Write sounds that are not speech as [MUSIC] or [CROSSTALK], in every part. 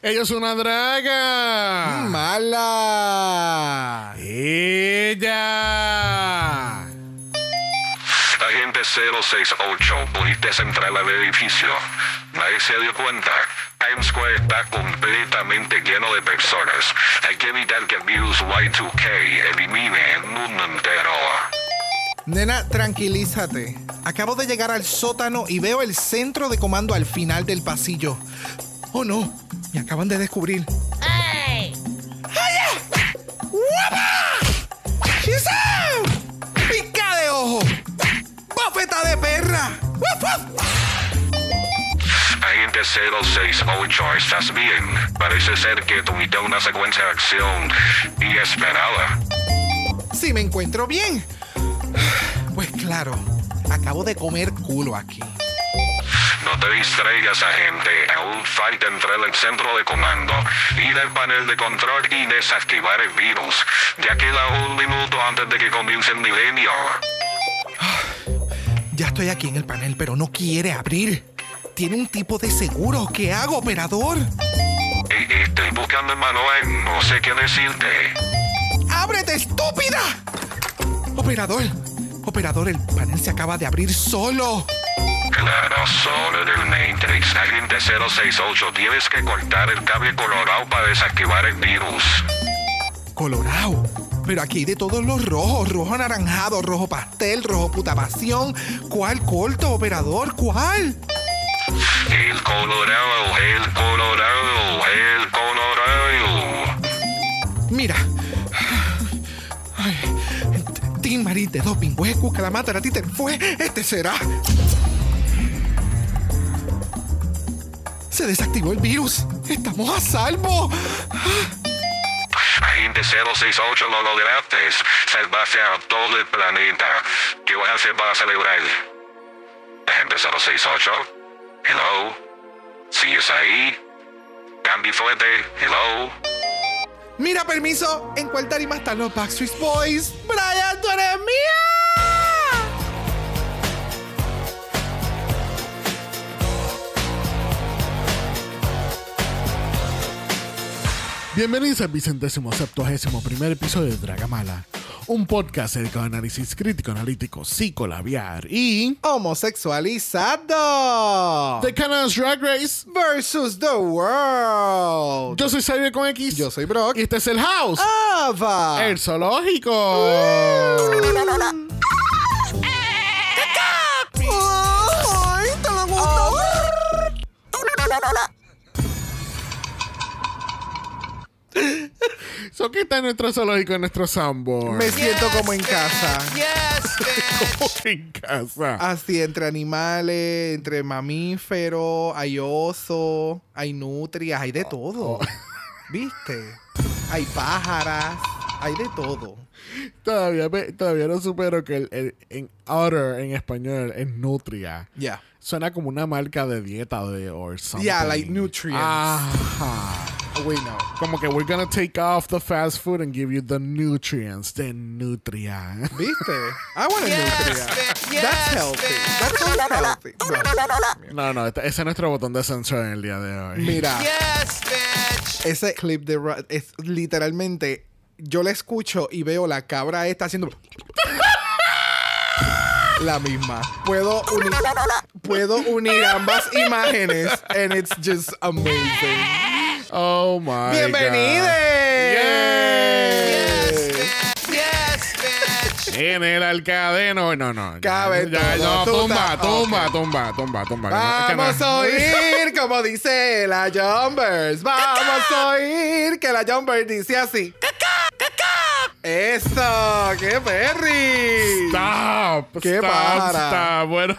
Ella es una draga. Mala. Ella. Agente 068, policía entrar al edificio. Nadie se dio cuenta. Times Square está completamente lleno de personas. Hay que evitar que el virus Y2K elimine el mundo entero. Nena, tranquilízate. Acabo de llegar al sótano y veo el centro de comando al final del pasillo. Oh no, me acaban de descubrir. ¡Ey! ¡Guapa! ¡She's out! ¡Pica de ojo! ¡Bofeta de perra! ¡Wuf, wuf! Agente 068, ¿estás bien? Parece ser que tuviste una secuencia de acción inesperada. Si me encuentro bien. Pues claro, acabo de comer culo aquí. No te distraigas, agente. Aún falta entrar al centro de comando, ir al panel de control y desactivar el virus. Ya queda un minuto antes de que comience el milenio. Ya estoy aquí en el panel, pero no quiere abrir. Tiene un tipo de seguro. ¿Qué hago, operador? Eh, Estoy buscando el manual, no sé qué decirte. ¡Ábrete, estúpida! Operador, operador, el panel se acaba de abrir solo. Claro, solo del Matrix. Agente 068, tienes que cortar el cable colorado para desactivar el virus. Colorado. Pero aquí hay de todos los rojos. Rojo anaranjado, rojo pastel, rojo puta pasión. ¿Cuál corto, operador? ¿Cuál? El colorado, el colorado, el colorado. Mira. Ay, Team Marit de doping, hueco, calamata, la títer fue. Este será. Se desactivó el virus. Estamos a salvo. Agente 068, lo lograste. Salvaste a todo el planeta. ¿Qué vas a hacer para celebrar? Agente 068, hello. ¿Sigues ahí? Cambio fuerte, hello. Mira, permiso. ¿En cuál tarima están los Backstreet Boys? ¡Brian, tú eres mía! Bienvenidos al vicentésimo septuagésimo primer episodio de Dragamala, un podcast dedicado a análisis crítico, analítico, psicolabiar y Homosexualizado. The Canada's Drag Race. versus the world. Yo soy Xavier con X. Yo soy Brock. Y este es el House, Ava. el zoológico. Ay, ¿te lo gustó? So, ¿Qué está en nuestro zoológico, en nuestro soundboard? Me siento como en casa. [LAUGHS] Como que en casa. Así, entre animales, entre mamíferos, hay oso, hay nutrias, hay de todo. [LAUGHS] ¿Viste? Hay pájaras, hay de todo. Todavía, me- todavía no supero que el, el- en otter en español es nutria. Ya. Suena como una marca de dieta de or something. Yeah, like nutrients. Ajá. We know. Como que we're gonna take off the fast food and give you the nutrients, the nutria. ¿Viste? [LAUGHS] I want a nutria. That's healthy. That's so [LAUGHS] healthy. No, No. no, este- ese es nuestro botón de censura en el día de hoy. Mira. Ese clip de Ra- es literalmente yo la escucho y veo la cabra esta haciendo [LAUGHS] la misma. Puedo unir puedo unir ambas imágenes and it's just amazing. Oh my ¡Bienvenidos! God. En el alcadeno. No, no. Cabe ya, todo. no, Tú tumba, tumba, tumba, tumba, tumba. Que no- Vamos que a no- oír como dice la Jumpers. Vamos a oír que la Jumpers dice así. ¡Eso! ¡Qué perry! Stop, ¡Qué stop, pájara! stop. Bueno,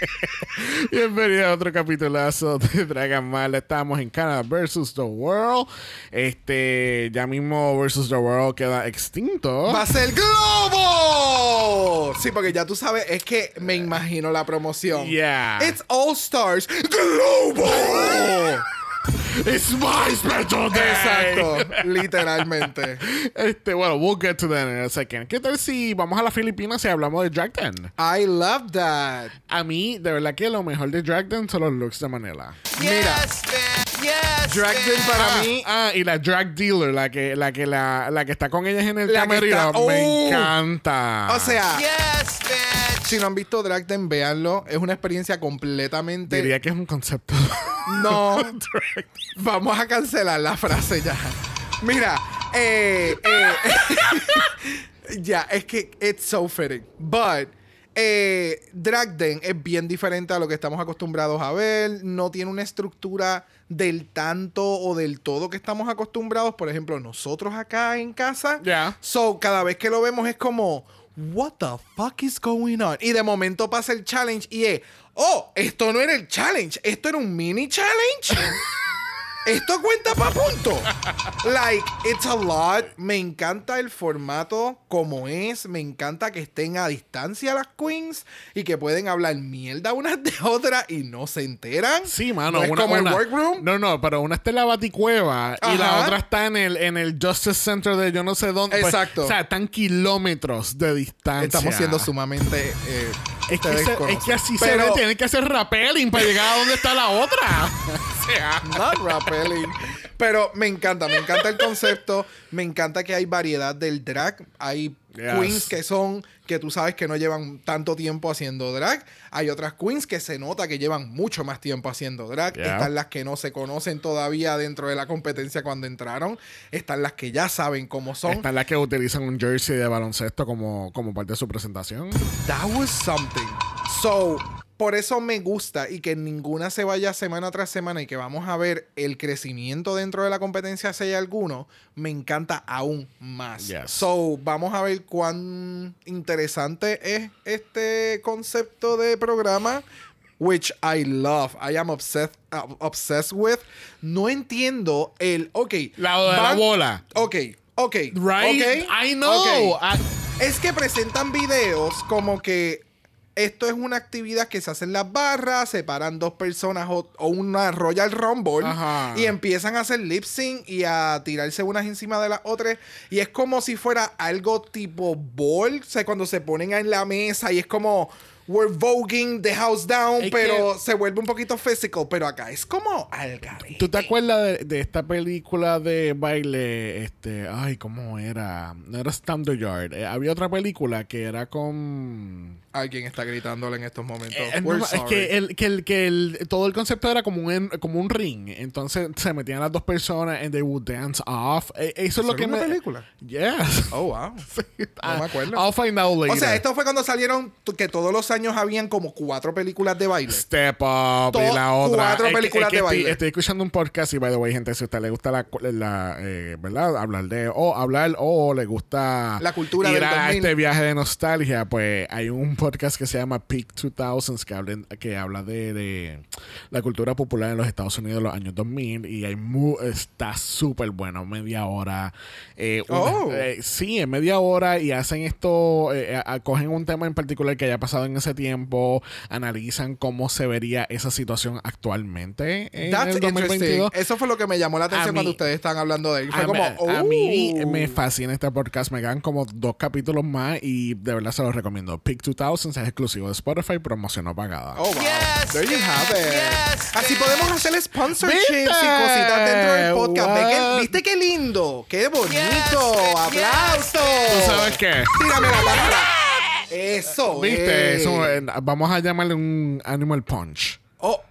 [LAUGHS] bienvenido a otro capitulazo de Dragon Ball. Estamos en Canada versus the World. Este, ya mismo versus the World queda extinto. ¡Va a ser Globo! Sí, porque ya tú sabes, es que me imagino la promoción. Yeah. It's All Stars Globo. [LAUGHS] It's my special day. Exacto, literalmente. Este, bueno, we'll get to that in a second. ¿Qué tal si vamos a las Filipinas y hablamos de Drag Den? I love that. A mí, de verdad que lo mejor de Drag Den son los looks de Manila. Mira, drag queen para Ah, mí. Ah, y la drag dealer, la que, la que, la, la que está con ellas en el La que camerino. está- Me ¡Oh! encanta. O sea, si no han visto Drag Den, véanlo. Es una experiencia completamente. diría que es un concepto. No. [LAUGHS] Vamos a cancelar la frase ya. Mira, eh, eh, [LAUGHS] ya, es que it's so fitting. But eh, Drag Den es bien diferente a lo que estamos acostumbrados a ver. No tiene una estructura del tanto o del todo que estamos acostumbrados. Por ejemplo, nosotros acá en casa. Ya. So, cada vez que lo vemos es como, what the fuck is going on? Y de momento pasa el challenge y es, oh, esto no era el challenge, esto era un mini challenge. [LAUGHS] Esto cuenta para punto. [LAUGHS] Like, it's a lot. Me encanta el formato como es. Me encanta que estén a distancia las queens y que pueden hablar mierda unas de otras y no se enteran. Sí, mano. No es una- como una- el workroom. No, no, pero una está en la baticueva y la otra está en el, en el Justice Center de yo no sé dónde. Pues, Exacto. o sea, están kilómetros de distancia. Estamos siendo sumamente. eh, Es que, ustedes se- es conocen. que así se ve, tienen que hacer rappelling para llegar a donde está la otra. [LAUGHS] o sea, Not rappelling. Pero me encanta, me encanta el concepto. Me encanta que hay variedad del drag. Hay Yes. queens que son, que tú sabes que no llevan tanto tiempo haciendo drag. Hay otras queens que se nota que llevan mucho más tiempo haciendo drag. Yeah. Están las que no se conocen todavía dentro de la competencia cuando entraron. Están las que ya saben cómo son. están las que utilizan un jersey de baloncesto como, como parte de su presentación. That was something. So, por eso me gusta y que ninguna se vaya semana tras semana y que vamos a ver el crecimiento dentro de la competencia si hay alguno, me encanta aún más. Yes. So, vamos a ver cuán interesante es este concepto de programa. Which I love. I am obsessed, uh, obsessed with. No entiendo el. Ok. La de la van- bola. Ok. Ok. Right? I know. I- Es que presentan videos como que esto es una actividad que se hace en las barras, separan dos personas o, o una Royal Rumble Ajá. y empiezan a hacer lip sync y a tirarse unas encima de las otras. Y es como si fuera algo tipo ball, o sea, cuando se ponen en la mesa y es como we're voguing the house down, Es pero que- se vuelve un poquito physical. Pero acá es como al garete. ¿Tú te acuerdas de, de esta película de baile? Este, ay, ¿cómo era? No era Stamp the Yard. Eh, había otra película que era con. Alguien está gritándole en estos momentos. Eh, no, We're es que, el, que, el, que el, todo el concepto era como un, como un ring. Entonces se metían las dos personas and they would dance off. Eh, eso es lo ¿Eso que era me. una película? Yes. Oh, wow. [LAUGHS] Ah, me acuerdo. I'll find out later. O sea, esto fue cuando salieron que todos los años habían como cuatro películas de baile. Step Up To- y la otra. cuatro Es que- películas es que de estoy, baile. estoy escuchando un podcast y, by the way, gente, si a usted le gusta la, la eh, ¿verdad? Hablar de, o hablar, o le gusta La cultura ir del a 2000. este viaje de nostalgia, pues hay un podcast que se llama Peak 2000s que, hablen- que habla de, de la cultura popular en los Estados Unidos de los años 2000 y hay mu- está súper bueno, media hora. eh, una- Oh. eh, sí, en media hora y hacen esto, eh, a- cogen un tema en particular que haya pasado en ese tiempo, analizan cómo se vería esa situación actualmente en That's el interesting. 2022. Eso fue lo que me llamó la atención A mí- cuando ustedes estaban hablando de él. Fue A, como, mí- a mí oh. me fascina este podcast. Me quedan como dos capítulos más y de verdad se los recomiendo. Peak 2000 es exclusivo de Spotify, promoción no pagada. Oh, wow. Yes, There you have it. Yes, Así podemos hacer sponsorships ¿Viste? y cositas dentro del podcast. Ve que- What? ¿Viste qué lindo? ¡Qué bonito! bitch, ¡Aplausos! ¿Tú sabes qué? Tírame la palabra. Eso, ¿Viste? eh. Eso, eh, vamos a llamarle un Animal Punch. Oh,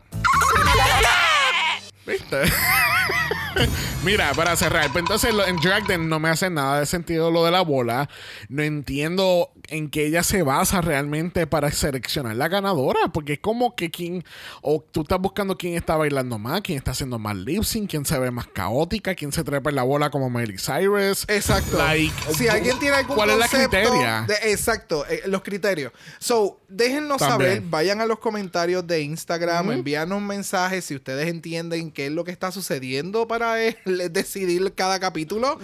¿Viste? [LAUGHS] Mira, para cerrar, pues entonces en Drag Den no me hace nada de sentido lo de la bola. No entiendo en qué ella se basa realmente para seleccionar la ganadora, porque es como que quién, o tú estás buscando quién está bailando más, quién está haciendo más lip sync, quién se ve más caótica, quién se trepa en la bola como Miley Cyrus. Exacto. Like, si alguien tiene algún ¿Cuál es la criteria? de- exacto, eh, los criterios. So, déjennos También. saber, vayan a los comentarios de Instagram, envíanos mensajes si ustedes entienden qué es lo que está sucediendo para [LAUGHS] decidir cada capítulo.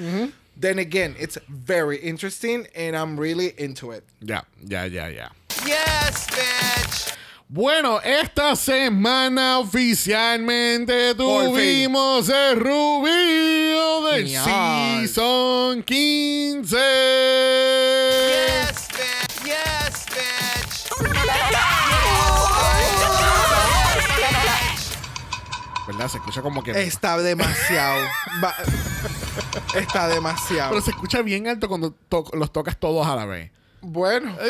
Then again, it's very interesting and I'm really into it. Yeah, yeah, yeah, yeah. Yes, bitch. Bueno, esta semana oficialmente tuvimos el rubio del Yes. Season 15. Yes, ¿Verdad ¿verdad? Se escucha como que. Está demasiado. Va- está demasiado. Pero se escucha bien alto cuando to- los tocas todos a la vez. Bueno. [LAUGHS]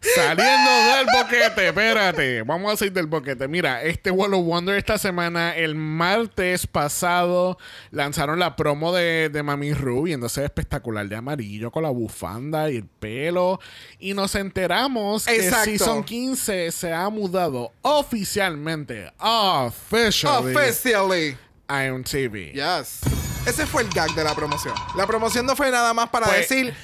Saliendo del boquete, espérate. Vamos a salir del boquete. Mira, este World of Wonder esta semana, el martes pasado, lanzaron la promo de, de Mami Ru, viéndose espectacular de amarillo con la bufanda y el pelo. Y nos enteramos que Exacto. Season 15 se ha mudado oficialmente, officially, Officially. a MTV. Yes. Ese fue el gag de la promoción. La promoción no fue nada más para Pues- decir,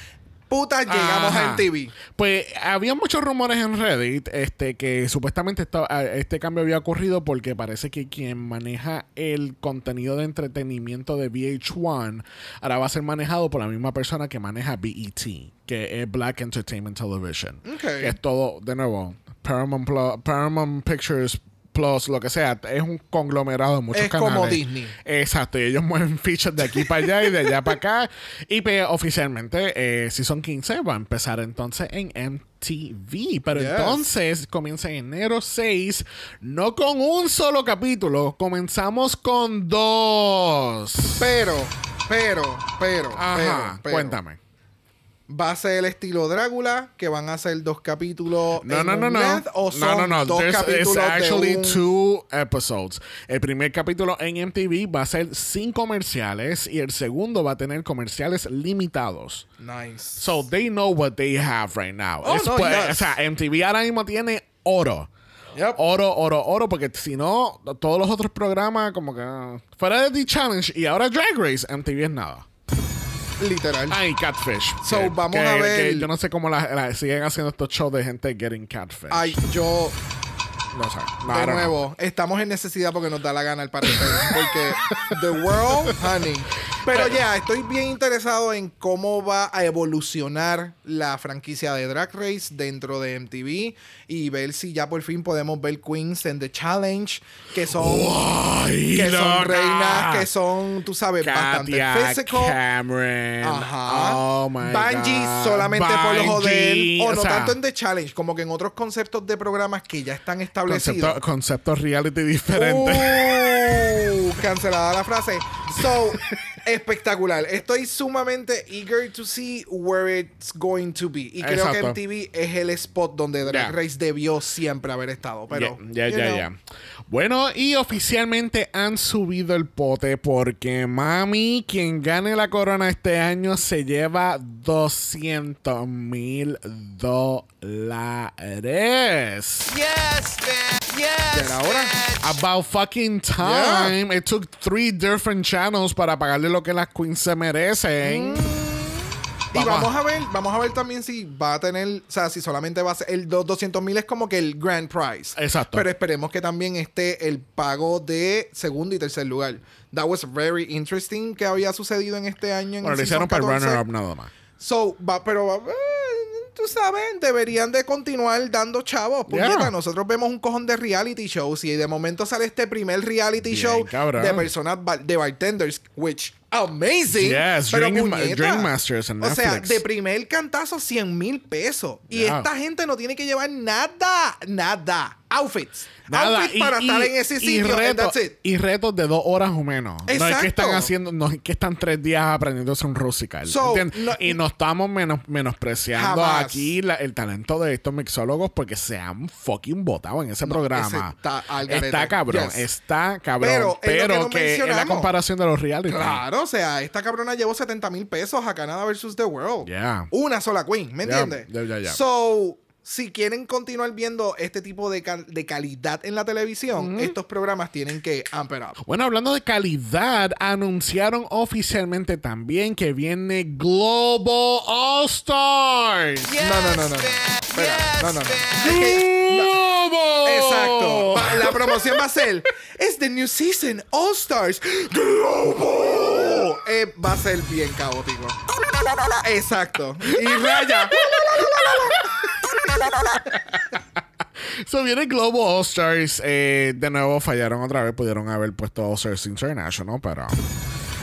puta, llegamos Ajá. a MTV. Pues había muchos rumores en Reddit este, que supuestamente este cambio había ocurrido porque parece que quien maneja el contenido de entretenimiento de VH1 ahora va a ser manejado por la misma persona que maneja BET, que es Black Entertainment Television. Ok. Que es todo, de nuevo, Paramount, Paramount Pictures Plus, lo que sea, es un conglomerado de muchos Es canales. como Disney. Exacto, y ellos mueven [LAUGHS] fichas de aquí para allá y de allá para acá. Y pues, oficialmente, eh, Season 15 va a empezar entonces en MTV. Pero Yes. entonces comienza en enero 6, no con un solo capítulo, comenzamos con dos. Pero, pero, pero, Ajá, pero, pero, cuéntame. ¿Va a ser el estilo Drácula? ¿Que van a ser dos capítulos No, en no, no, un no. length, ¿O no, son no, no. dos There's- capítulos it's actually de un... two episodes. El primer capítulo en MTV va a ser sin comerciales y el segundo va a tener comerciales limitados. Nice. So they know what they have right now. Oh, no, pues, yes. O sea, MTV ahora mismo tiene oro. Yep. Oro, oro, oro, porque si no, todos los otros programas, como que ah, fuera de The Challenge y ahora Drag Race, MTV es nada. Literal. Ah, y Catfish. So, Que- vamos que- a ver- que yo no sé cómo la, la- siguen haciendo estos shows de gente getting Catfish. Ay, yo, no sé. No, de know. nuevo, estamos en necesidad porque nos da la gana el parecer. Porque the world, honey. Pero ya, estoy bien interesado en cómo va a evolucionar la franquicia de Drag Race dentro de MTV y ver si ya por fin podemos ver Queens en The Challenge, que son, que son reinas, que son, tú sabes, bastante physical. Cameron. Ajá. Oh my Bungie God. solamente por los joder. Bungie, O no sea, tanto en The Challenge, como que en otros conceptos de programas que ya están establecidos. concepto, conceptos reality diferentes. Uh, cancelada la frase. So, [LAUGHS] espectacular. Estoy sumamente eager to see where it's going to be. Y creo Exacto. que MTV es el spot donde Drag. Race debió siempre haber estado. Pero, ya, ya, ya. Bueno, y oficialmente han subido el pote porque mami, quien gane la corona este año se lleva 200 mil dólares. Yes, bitch. Yes, Ya era hora. bitch. About fucking time. It took three different channels para pagarle lo que las queens se merecen. Y Vamos a- vamos a ver, vamos a ver también si va a tener, o sea, si solamente va a ser el 200 mil es como que el grand prize. Exacto. Pero esperemos que también esté el pago de segundo y tercer lugar. That was very interesting que había sucedido en este año. En Bueno, el le hicieron para 14. runner-up nada más. So, va, pero va, eh, tú sabes, deberían de continuar dando chavos. Yeah. nosotros vemos un cojón de reality shows y de momento sale este primer reality Bien, show cabrón. de personas de bartenders, which amazing. Yes, pero puñeta. Drink Masters en O sea, de primer cantazo 100 mil pesos. Y Yeah. esta gente no tiene que llevar nada, nada. Outfits. Nada. Outfits Y, para y- estar en ese y sitio. that's it. y retos de dos horas o menos. No es Exacto. que están haciendo, no es que están tres días aprendiéndose un rusical. So, y no estamos menos, menospreciando Jamás. aquí la- el talento de estos mixólogos porque se han fucking votado en ese programa. ese está cabrón, Yes. está cabrón. Pero, que que es la comparación de los reality. Claro, o sea, esta cabrona llevó 70 mil pesos a Canadá versus The World. Yeah. Una sola queen, ¿me Ya, entiendes? ya, ya, ya. So, si quieren continuar viendo este tipo de, cal- de calidad en la televisión, estos programas tienen que amp it up. Bueno, hablando de calidad, anunciaron oficialmente también que viene Global All Stars. Yes, No, no, no, no. Espera, Yes, no, no, no. Exacto. La promoción va a ser Es the new season All Stars Global. Eh, va a ser bien caótico. Exacto. Y [LAUGHS] Raya. [LAUGHS] So viene Global All Stars. eh, de nuevo fallaron otra vez. Pudieron haber puesto All Stars International, pero.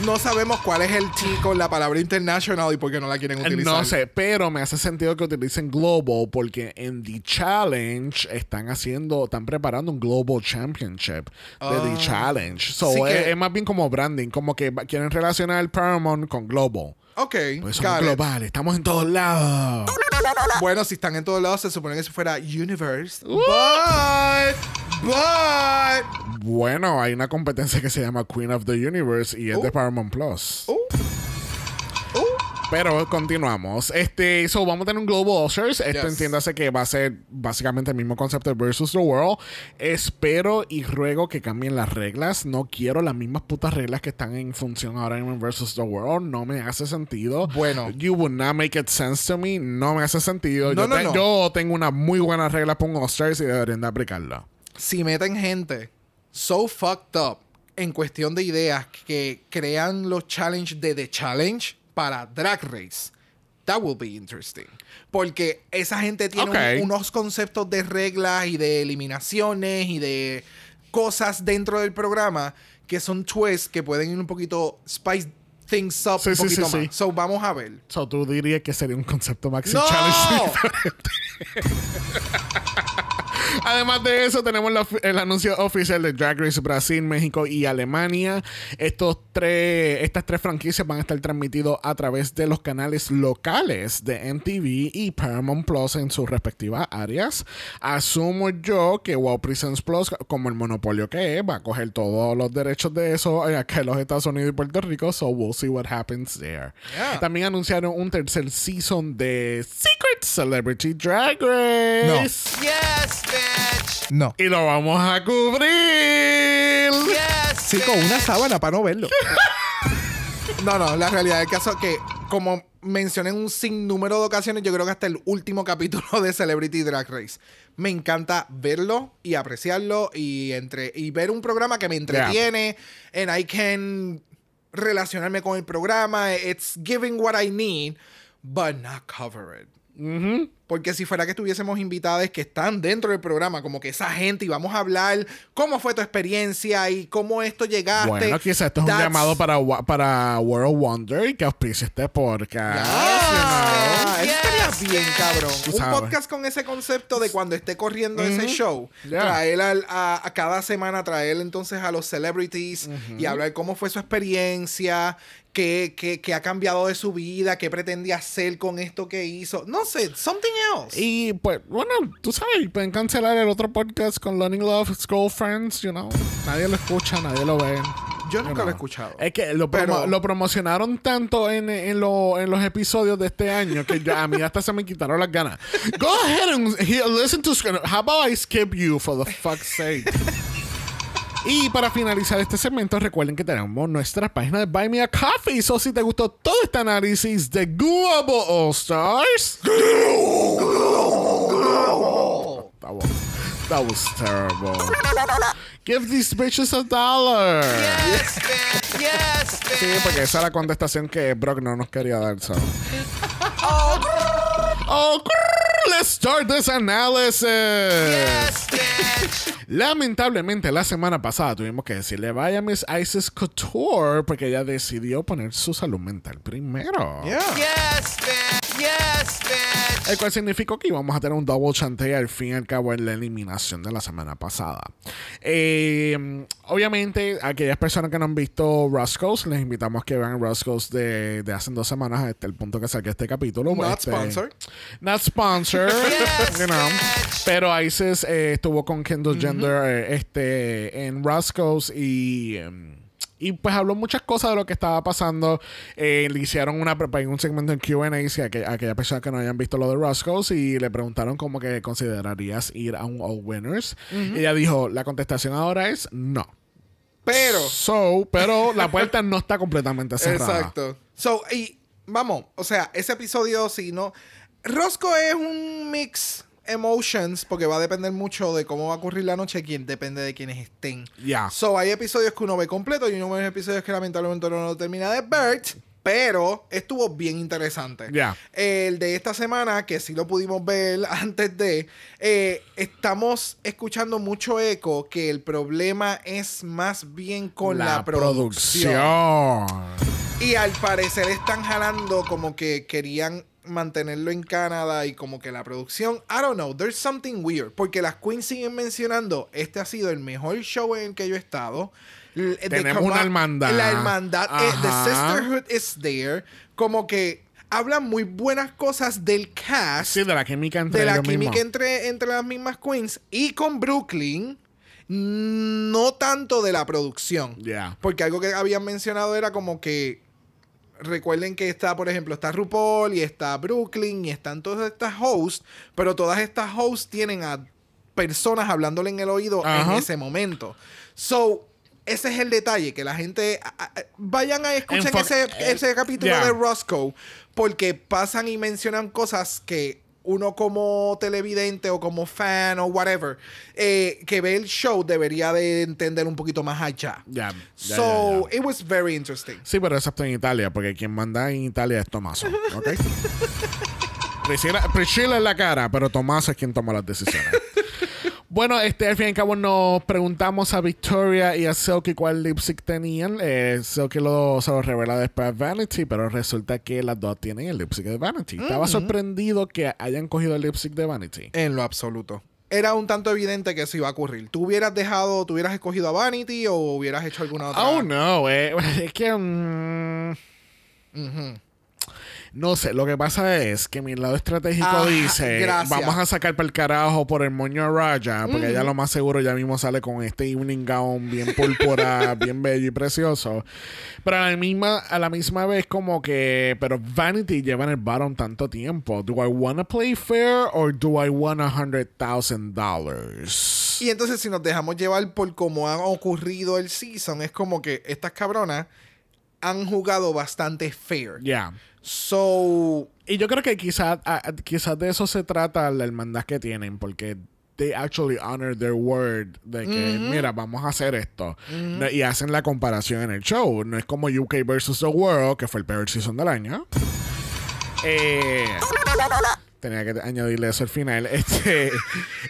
No sabemos cuál es el chico la palabra international y por qué no la quieren utilizar. No sé, pero me hace sentido que utilicen Global porque en The Challenge están haciendo, están preparando un Global Championship de The Challenge. So, Ah. Sí que- es, es más bien como branding, como que quieren relacionar el Paramount con Global. Ok, Pues somos globales, estamos en todos lados. Bueno, si están en todos lados, se supone que si fuera Universe. But, but. Bueno, hay una competencia que se llama Queen of the Universe y es de Paramount Plus. Uh, uh, Pero continuamos. Este, so vamos a tener un Global All-Stars. Esto Yes. entiéndase que va a ser básicamente el mismo concepto de Versus the World. Espero y ruego que cambien las reglas. No quiero las mismas putas reglas que están en función ahora en Versus the World. No me hace sentido. Bueno. You would not make it sense to me. No me hace sentido. No, yo, no, te- no. yo tengo una muy buena regla para un All-Stars y deberían de aplicarla. Si meten gente so fucked up en cuestión de ideas que crean los challenge de The Challenge para Drag Race, that will be interesting. Porque esa gente tiene un- unos conceptos de reglas y de eliminaciones y de cosas dentro del programa que son twists que pueden ir un poquito spice things up Sí, un sí, poquito sí, más. sí. So vamos a ver. So tú dirías que sería un concepto Maxi ¡No! Challenge [LAUGHS] [LAUGHS] Además de eso, tenemos la el anuncio oficial de Drag Race Brasil, México y Alemania. Estos tres, estas tres franquicias van a estar transmitidos a través de los canales locales de MTV y Paramount Plus en sus respectivas áreas. Asumo yo que Wow Presents Plus, como el monopolio que es, va a coger todos los derechos de eso eh, acá en los Estados Unidos y Puerto Rico. So we'll see what happens there. Yeah. También anunciaron un tercer season de Secret Celebrity Drag Race. Yes, bitch. No. Y lo vamos a cubrir. Yes, Sí, con una sábana para no verlo. [LAUGHS] no, no, la realidad del caso es que, como mencioné en un sinnúmero de ocasiones, yo creo que hasta el último capítulo de Celebrity Drag Race. Me encanta verlo y apreciarlo y, entre, y ver un programa que me entretiene. And I can relacionarme con el programa. It's giving what I need, but not cover it. Porque si fuera que tuviésemos invitadas que están dentro del programa, como que esa gente, y vamos a hablar cómo fue tu experiencia y cómo esto llegaste. Bueno, quizás esto es un llamado para, para World Wonder y que auspicie este podcast. Ah, Yes, estaría bien, cabrón. Tú Un sabes. podcast con ese concepto de cuando esté corriendo ese show. Yeah. Traer al- a, a cada semana, traer entonces a los celebrities y hablar cómo fue su experiencia, qué, qué- qué ha cambiado de su vida, qué pretendía hacer con esto que hizo. No sé, something else. Y pues, bueno, tú sabes, pueden cancelar el otro podcast con Learning Love, School Friends, you know. Nadie lo escucha, nadie lo ve. Yo You nunca lo he escuchado. Es que lo, Pero- promo- lo promocionaron tanto en, en, lo- en los episodios de este año que ya, a mí hasta se me quitaron las ganas. Go ahead and listen to How about I skip you for the fuck's sake? Y para finalizar este segmento, recuerden que tenemos nuestra página de Buy Me a Coffee. So, si te gustó todo este análisis de Google All Stars. That was, that was terrible. Give these bitches a dollar. Yes, bitch. Yes, Sí, bitch. porque esa es la contestación que Brock no nos quería dar. So. Oh, Oh, let's start this analysis. yes, bitch. Lamentablemente, la semana pasada tuvimos que decirle vaya Miss Isis Couture porque ella decidió poner su salud mental primero. Yeah. Yes, bitch. Yes, bitch. El cual significó que íbamos a tener un double chante al fin y al cabo en la eliminación de la semana pasada. Eh, obviamente, aquellas personas que no han visto Roscoe's, les invitamos a que vean Roscoe's de, de hace dos semanas hasta el punto que salga este capítulo. Not Este, sponsored. Not sponsored. [LAUGHS] you know. Pero Isis eh, estuvo con Kendall Gender eh, este, en Roscoe's y. em, y pues habló muchas cosas de lo que estaba pasando. Eh, le hicieron una, pre- un segmento en QA a, a aquellas personas que no hayan visto lo de Roscoe's y le preguntaron cómo que considerarías ir a un All Winners. Ella dijo: La contestación ahora es no. Pero. So, pero la puerta no está completamente cerrada. Exacto. So, y vamos, o sea, ese episodio, si no. Rosco es un mix emotions, porque va a depender mucho de cómo va a ocurrir la noche, quien depende de quienes estén. Ya. So, hay episodios que uno ve completo y uno ve episodios que lamentablemente uno no termina de ver. Pero estuvo bien interesante. Ya. El de esta semana, que sí lo pudimos ver [LAUGHS] antes de, eh, estamos escuchando mucho eco que el problema es más bien con la, producción. producción. Y al parecer están jalando como que querían mantenerlo en Canadá y como que la producción, I don't know, there's something weird, porque las queens siguen mencionando, este ha sido el mejor show en el que yo he estado. Tenemos una hermandad. La hermandad, eh, the sisterhood is there, como que hablan muy buenas cosas del cast, Sí, de la química entre de la química mismos. entre, entre las mismas queens y con Brooklyn. No tanto de la producción. Ya. Porque algo que habían mencionado era como que. Recuerden que está, por ejemplo, está RuPaul y está Brooklyn y están todas estas hosts, pero todas estas hosts tienen a personas hablándole en el oído en ese momento. So, ese es el detalle, que la gente a- a- vayan a escuchar ese, eh, ese capítulo de Roscoe, porque pasan y mencionan cosas que uno como televidente o como fan o whatever, eh, que ve el show debería de entender un poquito más allá. Ya, so, it was very interesting. Sí, pero excepto en Italia, porque quien manda en Italia es Tomaso, ¿ok? [LAUGHS] Priscila, Priscila en la cara, pero Tomaso es quien toma las decisiones. Bueno, este, al fin y al cabo nos preguntamos a Victoria y a Silky cuál lipstick tenían. Eh, Silky lo, se lo revela después a Vanity, pero resulta que las dos tienen el lipstick de Vanity. Estaba sorprendido que hayan cogido el lipstick de Vanity. En lo absoluto. Era un tanto evidente que eso iba a ocurrir. ¿Tú hubieras dejado, tú hubieras escogido a Vanity o hubieras hecho alguna otra? Oh, no, eh, [LAUGHS] es que... mm, No sé, lo que pasa es que mi lado estratégico Ajá, dice, gracias. vamos a sacar para el carajo por el moño a Raya, porque ella lo más seguro ya mismo sale con este evening gown bien púrpura, [LAUGHS] bien bello y precioso. Pero a la misma a la misma vez como que, pero Vanity lleva en el bottom tanto tiempo. Do I wanna play fair or do I want a hundred thousand dollars? Y entonces si nos dejamos llevar por cómo ha ocurrido el season, es como que estas cabronas han jugado bastante fair. Ya. So, Y yo creo que quizás quizás de eso se trata la hermandad que tienen, porque they actually honor their word de que, mira, vamos a hacer esto. Y hacen la comparación en el show. No es como UK versus The World, que fue el peor season del año. Eh, tenía que añadirle eso al final. [LAUGHS] Este,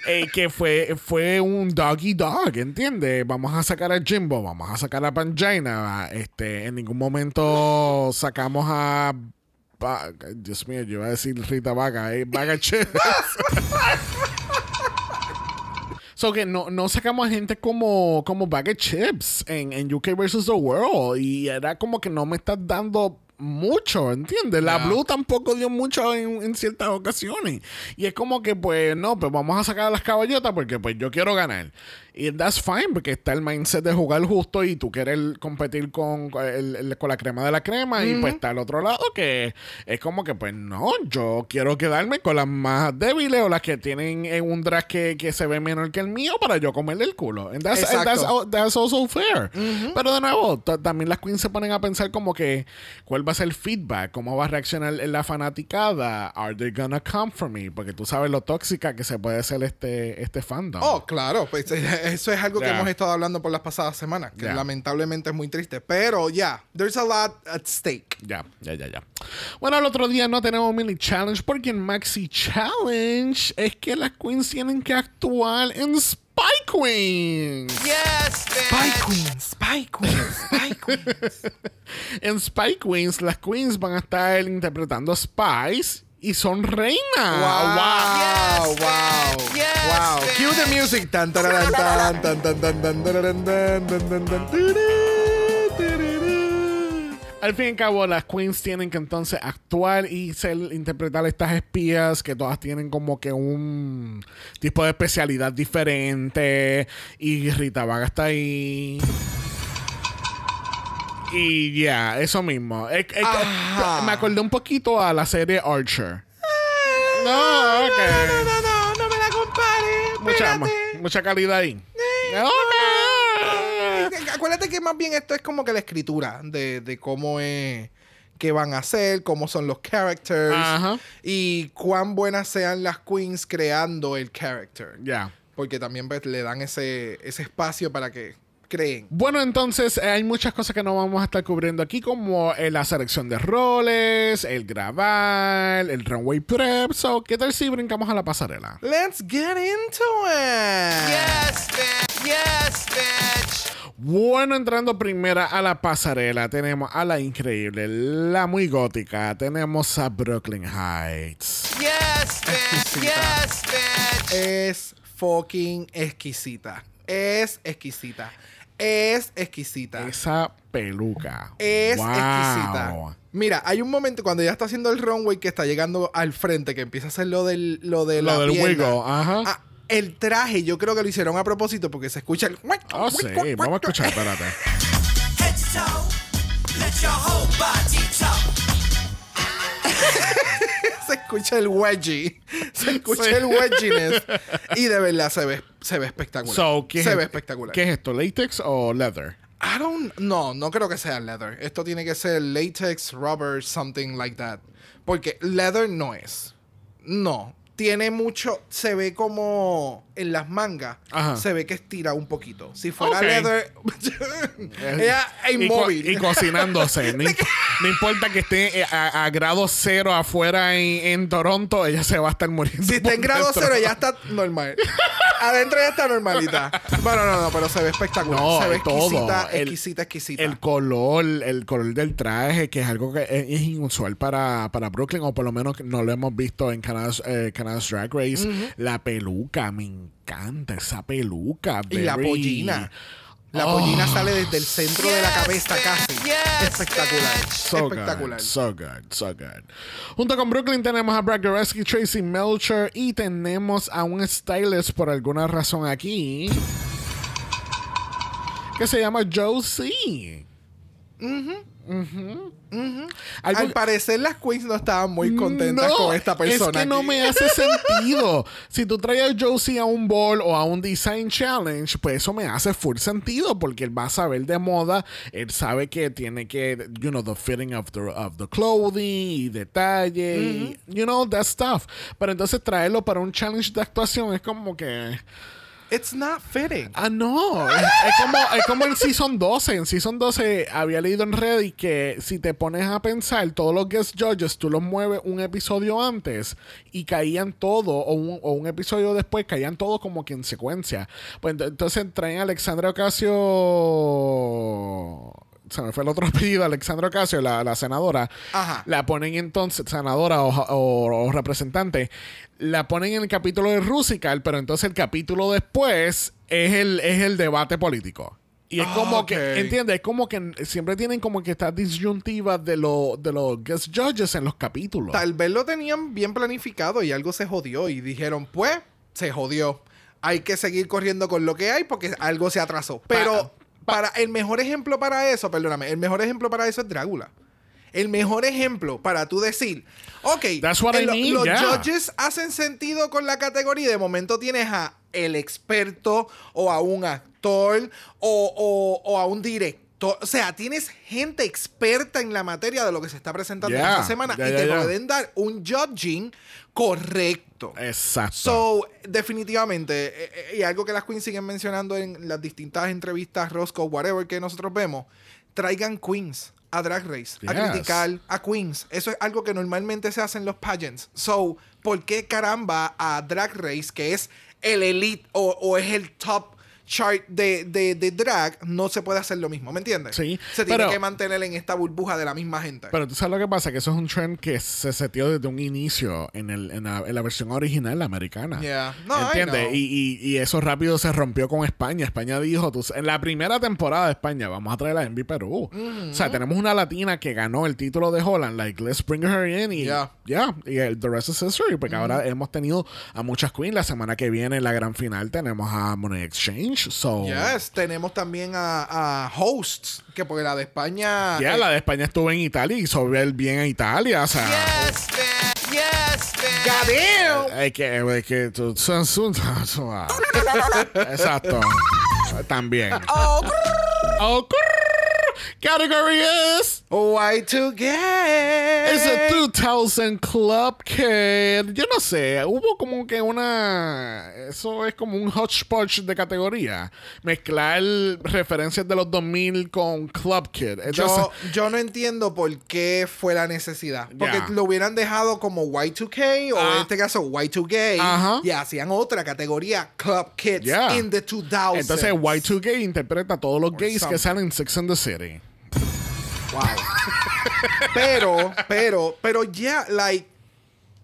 eh, que fue, fue un doggy dog, ¿entiendes? Vamos a sacar a Jimbo, vamos a sacar a Pangina. Este, en ningún momento sacamos a. Ba- Dios mío, yo iba a decir Rita Vaga, eh, Vaga [LAUGHS] Chips. So que no, no sacamos a gente como, como Bag of Chips en, en UK vs. The World. Y era como que no me estás dando mucho, ¿entiendes? La Blue tampoco dio mucho en, en ciertas ocasiones. Y es como que, pues, no, pues vamos a sacar a las caballotas porque, pues, yo quiero ganar. Y that's fine, porque está el mindset de jugar justo y tú quieres competir con, el- el- con la crema de la crema. Y pues está el otro lado que es como que, pues, no, yo quiero quedarme con las más débiles o las que tienen un drag que, que se ve menor que el mío para yo comerle el culo. And that's, and that's, that's also fair. Pero de nuevo, ta- también las queens se ponen a pensar como que cuál va a ser el feedback, cómo va a reaccionar la fanaticada, are they gonna come for me? Porque tú sabes lo tóxica que se puede ser este, este fandom. oh, claro, pues eh, eso es algo que hemos estado hablando por las pasadas semanas, que Yeah. lamentablemente es muy triste. Pero ya, there's a lot at stake. Ya, ya, ya, ya. Bueno, el otro día no tenemos mini challenge porque en Maxi Challenge es que las queens tienen que actuar en Spy Queens. Yes, Spy bitch. Queen, Spy Queen, Spy Queen. En Spy Queens, las queens van a estar interpretando spies y son reinas. Wow, Yes, wow, bitch. Yes, wow. bitch. Cue the music. Tan, tararán, tan, tan, tan, tan, tan, tararán, tan, tan, tan, tan, turú, tururú. Al fin y al cabo, las queens tienen que entonces actuar y ser, interpretar estas espías que todas tienen como que un tipo de especialidad diferente. Y Rita Vaga está ahí. Y ya, eso mismo. Me acordé un poquito a la serie Archer. No, ok. No, no, no, no me la compares. Mucha, mucha calidad ahí. Ok. Acuérdate que más bien esto es como que la escritura de, de cómo es qué van a hacer, cómo son los characters Ajá. y cuán buenas sean las queens creando el character. Ya. Porque también pues, le dan ese, ese espacio para que creen. Bueno, entonces eh, hay muchas cosas que no vamos a estar cubriendo aquí, como eh, la selección de roles, el grabar, el runway prep. So, ¿qué tal si brincamos a la pasarela? Let's get into it. Yes, bitch. Yes, bitch. Bueno, entrando primera a la pasarela, tenemos a la increíble, la muy gótica, tenemos a Brooklyn Heights. Yes, [LAUGHS] bitch. Yes, bitch. Es fucking exquisita. Es exquisita. Es exquisita. Esa peluca. Es Wow. exquisita. Mira, hay un momento cuando ella está haciendo el runway que está llegando al frente, que empieza a hacer lo del, lo de Lo la del pierna. wiggle, ajá. Ah, el traje, yo creo que lo hicieron a propósito porque se escucha el. Oh, sí, vamos a escuchar, espérate. [LAUGHS] se escucha el wedgie. Se escucha Sí. el wedginess. [LAUGHS] Y de verdad se ve, se ve espectacular. So, ¿qué se es- ve espectacular. ¿Qué es esto? ¿Latex o leather? I don't. No, no creo que sea leather. Esto tiene que ser latex, rubber, something like that. Porque leather no es. No. Tiene mucho. Se ve como en las mangas. Ajá. Se ve que estira un poquito. Si fuera leather. [LAUGHS] ella es Y, co- inmóvil. y cocinándose. [LAUGHS] no, no importa que esté eh, a, a grado cero afuera en, en Toronto, ella se va a estar muriendo. Si está en grado dentro. cero, ya está normal. Adentro ya está normalita. Bueno, no, no, pero se ve espectacular. No, se ve todo. exquisita, El- exquisita, exquisita. El color, el color del traje, que es algo que es, inusual para, para Brooklyn, o por lo menos no lo hemos visto en Canada's, eh, Canada's Drag Race. La peluca, me encanta esa peluca. y la pollina. La Oh. pollina sale desde el centro de la cabeza casi. Yes, espectacular. So espectacular. good, so good, so good. Junto con Brooklyn tenemos a Brad Goreski, Tracy Melcher y tenemos a un stylist por alguna razón aquí que se llama Josie. Al parecer las queens no estaban muy contentas No, con esta persona. Es que no me hace sentido. si tú traes a Josie a un ball o a un design challenge, pues eso me hace full sentido porque él va a saber de moda, él sabe que tiene que, you know, the fitting of the, of the clothing y detalle, y, you know, that stuff. Pero entonces traerlo para un challenge de actuación es como que... It's not fitting. Ah, no. Es, como, es como en Season 12. En Season 12 había leído en Reddit que si te pones a pensar, todos los guest judges, tú los mueves un episodio antes y caían todo, o un, o un episodio después, caían todos como que en secuencia. Pues ent- entonces traen a Alexandra Ocasio. Se me fue el otro [LAUGHS] apellido, Alexandra Ocasio, la, la senadora. Ajá. La ponen entonces, senadora o, o- o representante, la ponen en el capítulo de Rusical, pero entonces el capítulo después es el, es el debate político. Y es Ah, como que, ¿entiendes? Es como que siempre tienen como que esta disyuntiva de, lo, de los guest judges en los capítulos. Tal vez lo tenían bien planificado y algo se jodió y dijeron, pues, se jodió. Hay que seguir corriendo con lo que hay porque algo se atrasó. Pero para el mejor ejemplo para eso, perdóname, el mejor ejemplo para eso es Drácula. El mejor ejemplo para tú decir, ok, That's what I lo- mean, los yeah. judges hacen sentido con la categoría de momento tienes a el experto o a un actor o, o- o a un director. O sea, tienes gente experta en la materia de lo que se está presentando en Yeah, esta semana yeah, y te yeah. pueden dar un judging correcto. Exacto. So, definitivamente, eh, eh, y algo que las queens siguen mencionando en las distintas entrevistas, Roscoe, whatever que nosotros vemos, traigan queens a Drag Race, a criticar a queens. Eso es algo que normalmente se hace en los pageants. So, ¿por qué caramba a Drag Race, que es el elite o, o es el top chart de, de- de drag, no se puede hacer lo mismo? ¿Me entiendes? Sí, Se tiene pero- que mantener en esta burbuja de la misma gente. Pero tú sabes lo que pasa, que eso es un trend que se setió desde un inicio en, el, en, la, en la versión original americana. Yeah. No, ¿Entiendes? Y, y, y eso rápido se rompió con España. España dijo, tú- en la primera temporada de España, vamos a traer a Envy Perú. O sea, tenemos una latina que ganó el título de Holland, like, let's bring her in. Y ya, Yeah. y el, the rest is history, porque ahora hemos tenido a muchas queens. La semana que viene, en la gran final, tenemos a Money Exchange. So, Yes, tenemos también a, a hosts, que porque la de España. ya, eh, la de España estuvo en Italia y hizo ver bien a Italia. O sea, Yes, bitch. Yes. ¡Gadeo! Es que, es que Exacto. También. Oh, crrr. Category is Y2K. It's a 2000 Club Kid. Yo no sé, hubo como que una. Eso es como un hodgepodge de categoría. Mezclar referencias de los 2000 con Club Kid. Entonces, Yo, yo no entiendo por qué fue la necesidad. Porque Ya. lo hubieran dejado como Y2K o en Ah. este caso Y2Gay Ajá. y hacían otra categoría Club Kids Yeah. in the 2000s. entonces Y2K interpreta a todos los gays something. que salen en Sex and the City. Wow. pero, pero, pero ya, like,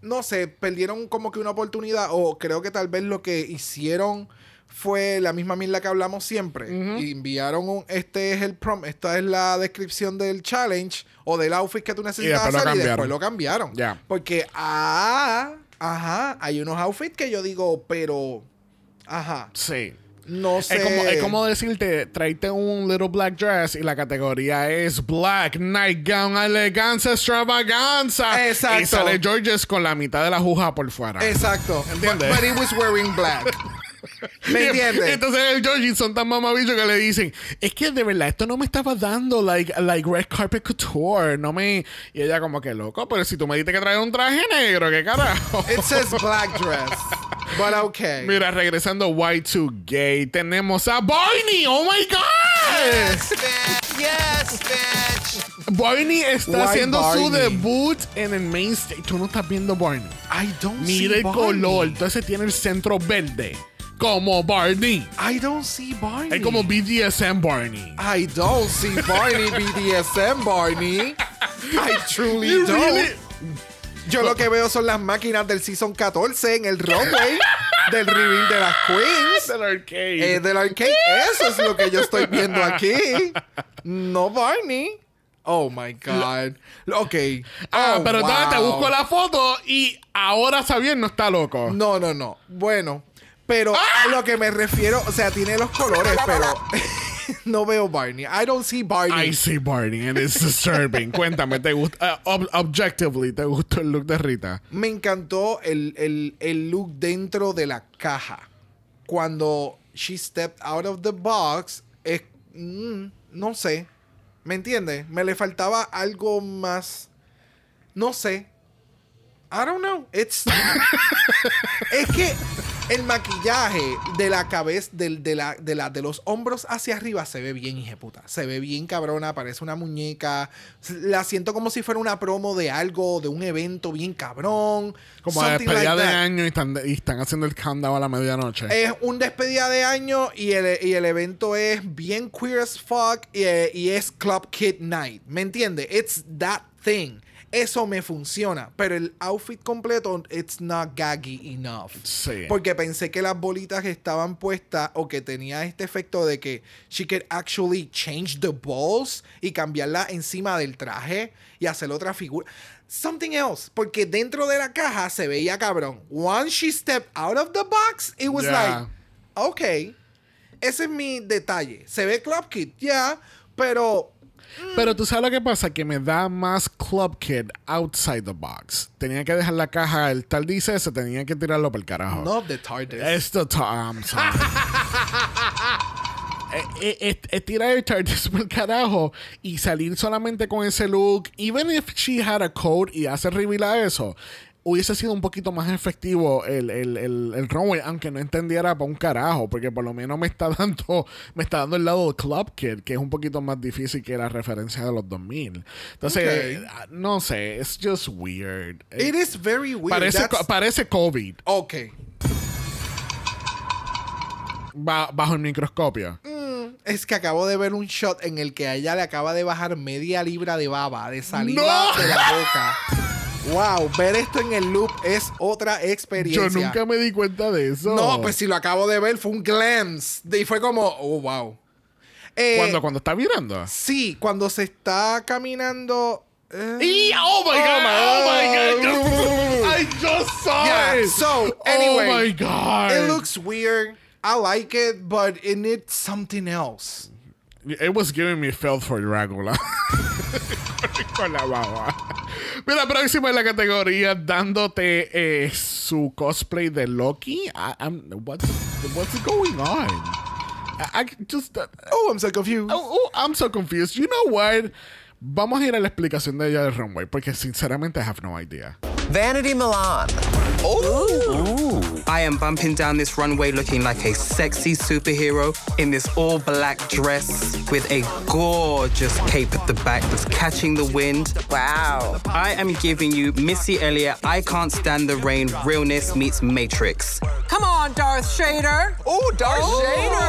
no sé, perdieron como que una oportunidad o creo que tal vez lo que hicieron fue la misma mierda que hablamos siempre. Y enviaron un, este es el prom, esta es la descripción del challenge o del outfit que tú necesitas después lo hacer y cambiaron. después lo cambiaron. Ya. Porque, ah, ajá, hay unos outfits que yo digo, pero, ajá, Sí. No sé. Es como, es como decirte, tráete un little black dress y la categoría es black nightgown elegancia extravaganza. Exacto. Y sale Georges con la mitad de la juja por fuera. Exacto. ¿Entiendes? But, but he was wearing black. [LAUGHS] ¿Me entiendes? Entonces el Georgie son tan mamabichos que le dicen, es que de verdad esto no me estaba dando like, like red carpet couture, no me... Y ella como que loco, pero si tú me dijiste que traía un traje negro, ¿qué carajo? It says [LAUGHS] black dress. But okay. Mira, regresando Y2 Gay, tenemos a Barney, oh my god. Yes, bitch. Yes, bitch. Barney está Why haciendo su debut en el main stage. Tú no estás viendo Barney. I don't Mira see el Barney. color. Entonces tiene el centro verde. Como Barney. I don't see Barney. Es como BDSM Barney. I don't see Barney BDSM Barney. [LAUGHS] I truly You don't. really- Yo lo que veo son las máquinas del season 14 en el runway del reveal de las queens. Del arcade. Eh, del arcade. Eso es lo que yo estoy viendo aquí. No Barney. Oh my God. Ok. Ah, Oh, pero entonces te wow. busco la foto y ahora Xavier no está loco. No, no, no. Bueno, pero a lo que me refiero, o sea, tiene los colores, pero [LAUGHS] no veo Barney. I don't see Barney. I see Barney and it's disturbing. [LAUGHS] Cuéntame, ¿te gusta? uh, ob- objectively, ¿te gustó el look de Rita? Me encantó el, el- el look dentro de la caja. Cuando she stepped out of the box, es, mm, no sé. ¿Me entiendes? Me le faltaba algo más. No sé. I don't know. It's. [LAUGHS] es que el maquillaje de la cabeza, del- de, la, de, la, de los hombros hacia arriba se ve bien, hijeputa. Se ve bien cabrona, parece una muñeca. La siento como si fuera una promo de algo, de un evento bien cabrón. Como a something despedida like de año y están, y están haciendo el countdown a la medianoche. Es un despedida de año y el, y el evento es bien queer as fuck y, y es Club Kid Night. ¿Me entiendes? It's that thing. Eso me funciona. Pero el outfit completo, it's not gaggy enough. Sí. Porque pensé que las bolitas estaban puestas o que tenía este efecto de que she could actually change the balls y cambiarla encima del traje y hacer otra figura. Something else. Porque dentro de la caja se veía cabrón. Once she stepped out of the box, it was Yeah. like, ok. Ese es mi detalle. Se ve Club Kid, ya, pero Pero tú sabes lo que pasa, que me da más Club Kid outside the box. Tenía que dejar la caja, el tal dice, se tenía que tirarlo por el carajo. not the TARDIS. [LAUGHS] Eh, eh, eh, eh, tirar el TARDIS por el carajo y salir solamente con ese look, even if she had a code y hace reveal a eso, hubiese sido un poquito más efectivo el, el, el, el runway, aunque no entendiera para un carajo, porque por lo menos me está [LAUGHS] dando, me está dando el lado del Club Kid, que es un poquito más difícil que la referencia de los 2000. Entonces, eh, no sé, it's just weird. Eh, It is very weird. parece, co- parece COVID ok. ba- bajo el microscopio. Es que acabo de ver un shot en el que a ella le acaba de bajar media libra de baba, de saliva ¡No! de la boca. [LAUGHS] Wow, ver esto en el loop es otra experiencia. Yo nunca me di cuenta de eso. No, pues si lo acabo de ver, fue un glance. Y fue como, oh, wow. Eh, Cuando, cuando está mirando. Sí, cuando se está caminando. eh, Y, oh my god, oh my god. I just saw Yeah, it. so, anyway, oh my god. It looks weird. I like it, but it needs something else. It was giving me felt for Dracula. [LAUGHS] [LAUGHS] Con la baba. Mira, próxima en la categoría, dándote eh, su cosplay de Loki. I- I'm- what's, what's going on? I, I just. Oh, I'm so confused. Oh, oh, I'm so confused. You know what? Vamos a ir a la explicación de ella del runway, porque sinceramente I have no idea. Vanity Milan. Oh. I am bumping down this runway looking like a sexy superhero in this all black dress with a gorgeous cape at the back that's catching the wind. Wow. I am giving you Missy Elliott, I Can't Stand the Rain, realness meets Matrix. Come on, Darth Shader. Oh, Darth Shader.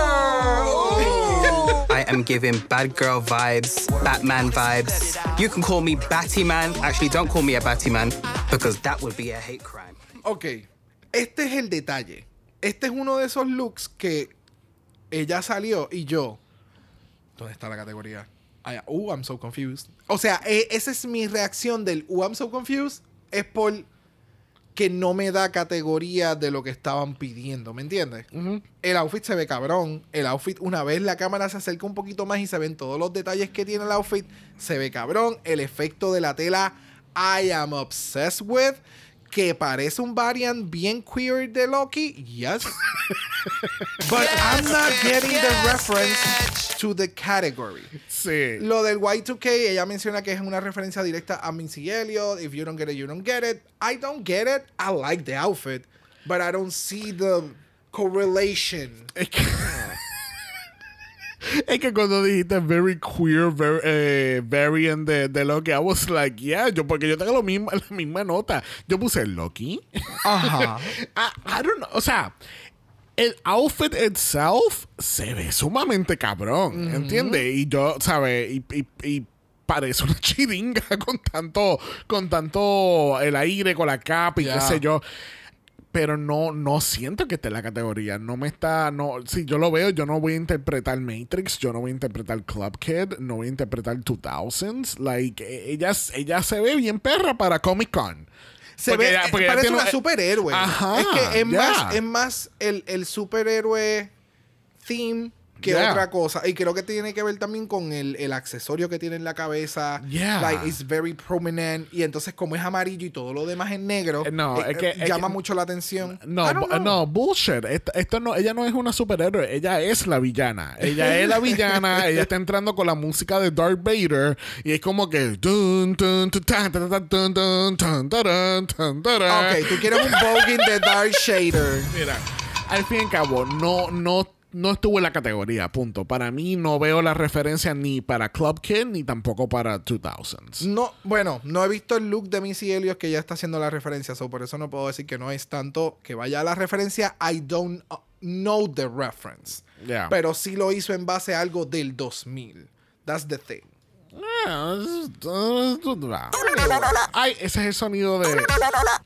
[LAUGHS] I [LAUGHS] am giving bad girl vibes, Batman vibes. You can call me Batty Man. Actually, don't call me a Batty Man because that would be a hate crime. Ok, este es el detalle. Este es uno de esos looks que ella salió y yo. ¿Dónde está la categoría? Ya. Uh, I'm so confused. O sea, e- esa es mi reacción del Uh, I'm so confused. Es por que no me da categoría de lo que estaban pidiendo, ¿me entiendes? El outfit se ve cabrón. El outfit, una vez la cámara se acerca un poquito más y se ven todos los detalles que tiene el outfit, se ve cabrón. El efecto de la tela, I am obsessed with. Que parece un variant bien queer de Loki, yes. [LAUGHS] But I'm not bitch. getting the reference bitch. to the category. Sí. Lo del Y2K, ella menciona que es una referencia directa a Missy Elliott. If you don't get it, you don't get it. I don't get it. I like the outfit, but I don't see the correlation. Es que, cuando dijiste very queer very, eh, variant de, de Loki, I was like, yeah, yo, porque yo tengo lo mismo, [LAUGHS] la misma nota. Yo puse Loki. Ajá. I, [LAUGHS] I don't know. O sea, el outfit itself se ve sumamente cabrón, ¿entiendes? Y yo, ¿sabes? Y, y- y parece una [LAUGHS] chiringa con tanto, con tanto el aire, con la capa y qué sé yo. Pero no, no siento que esté en la categoría. No me está. No, si yo lo veo, yo no voy a interpretar Matrix, yo no voy a interpretar Club Kid, no voy a interpretar 2000s. Like, eh, ella, ella se ve bien perra para Comic Con. Se Porque ve, ella- eh, porque parece una superhéroe. Ajá, es que es más, es más el, el superhéroe theme que Yeah. otra cosa. Y creo que tiene que ver también con el, el accesorio que tiene en la cabeza. Yeah. Like, it's very prominent. Y entonces, como es amarillo y todo lo demás es negro, Eh, no, eh, es que- eh, es llama que- mucho la atención. No, no, bullshit. Esto, esto no, ella no es una superhéroe, ella es la villana. Ella es la [LAUGHS] villana, ella está entrando con la música de Darth Vader y es como que. Ok, tú quieres un voguing de Dark Shader. Mira, al fin y al cabo, no, no, no estuvo en la categoría, punto. Para mí no veo la referencia ni para Club Kid ni tampoco para 2000s. No, bueno, no he visto el look de Missy Elliott que ya está haciendo la referencia, so por eso no puedo decir que no es tanto que vaya a la referencia. I don't know the reference. Yeah. Pero sí lo hizo en base a algo del 2000. That's the thing. Ay, ese es el sonido de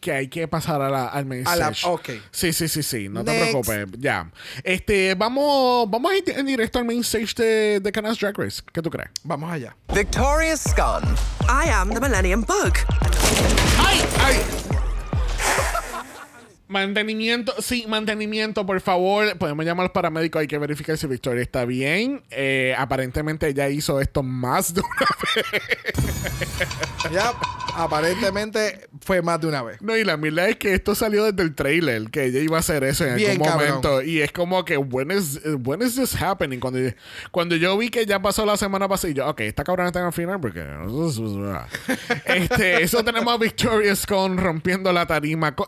que hay que pasar a la, al main A la- stage. ok. Sí, sí, sí, sí. No te preocupes. Ya. Este, vamos, vamos a ir en directo al main stage de, de Canals Drag Race. ¿Qué tú crees? Vamos allá. Victoria's Scum. I am the Millennium Bug. ¡Ay! ¡Ay! Mantenimiento, sí, mantenimiento, por favor. Podemos llamar a los paramédicos. Hay que verificar si Victoria está bien. Eh, aparentemente ella hizo esto más de una [LAUGHS] vez. Ya, aparentemente fue más de una vez. No, y la verdad es que esto salió desde el trailer, que ella iba a hacer eso en Bien, algún cabrón. momento. Y es como que, when is, when is this happening? Cuando, cuando yo vi que ya pasó la semana pasada, y yo, ok, esta cabrona está en el final, porque. [LAUGHS] este, eso tenemos a Victoria Scone rompiendo la tarima, co-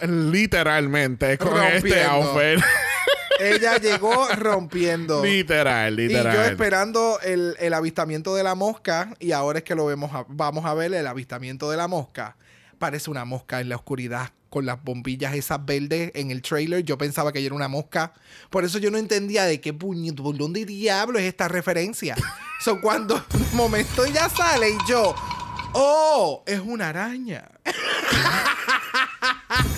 literalmente, con este Rompiendo. outfit. [LAUGHS] Ella llegó rompiendo. literal, Y literal. yo esperando el, el avistamiento de la mosca, y ahora es que lo vemos, a- vamos a ver el avistamiento de la mosca. Parece una mosca en la oscuridad con las bombillas esas verdes en el trailer. Yo pensaba que ella era una mosca. Por eso yo no entendía de qué puñito, dónde diablo es esta referencia. so, cuando [LAUGHS] de momento ella sale y yo, oh, es una araña. [LAUGHS]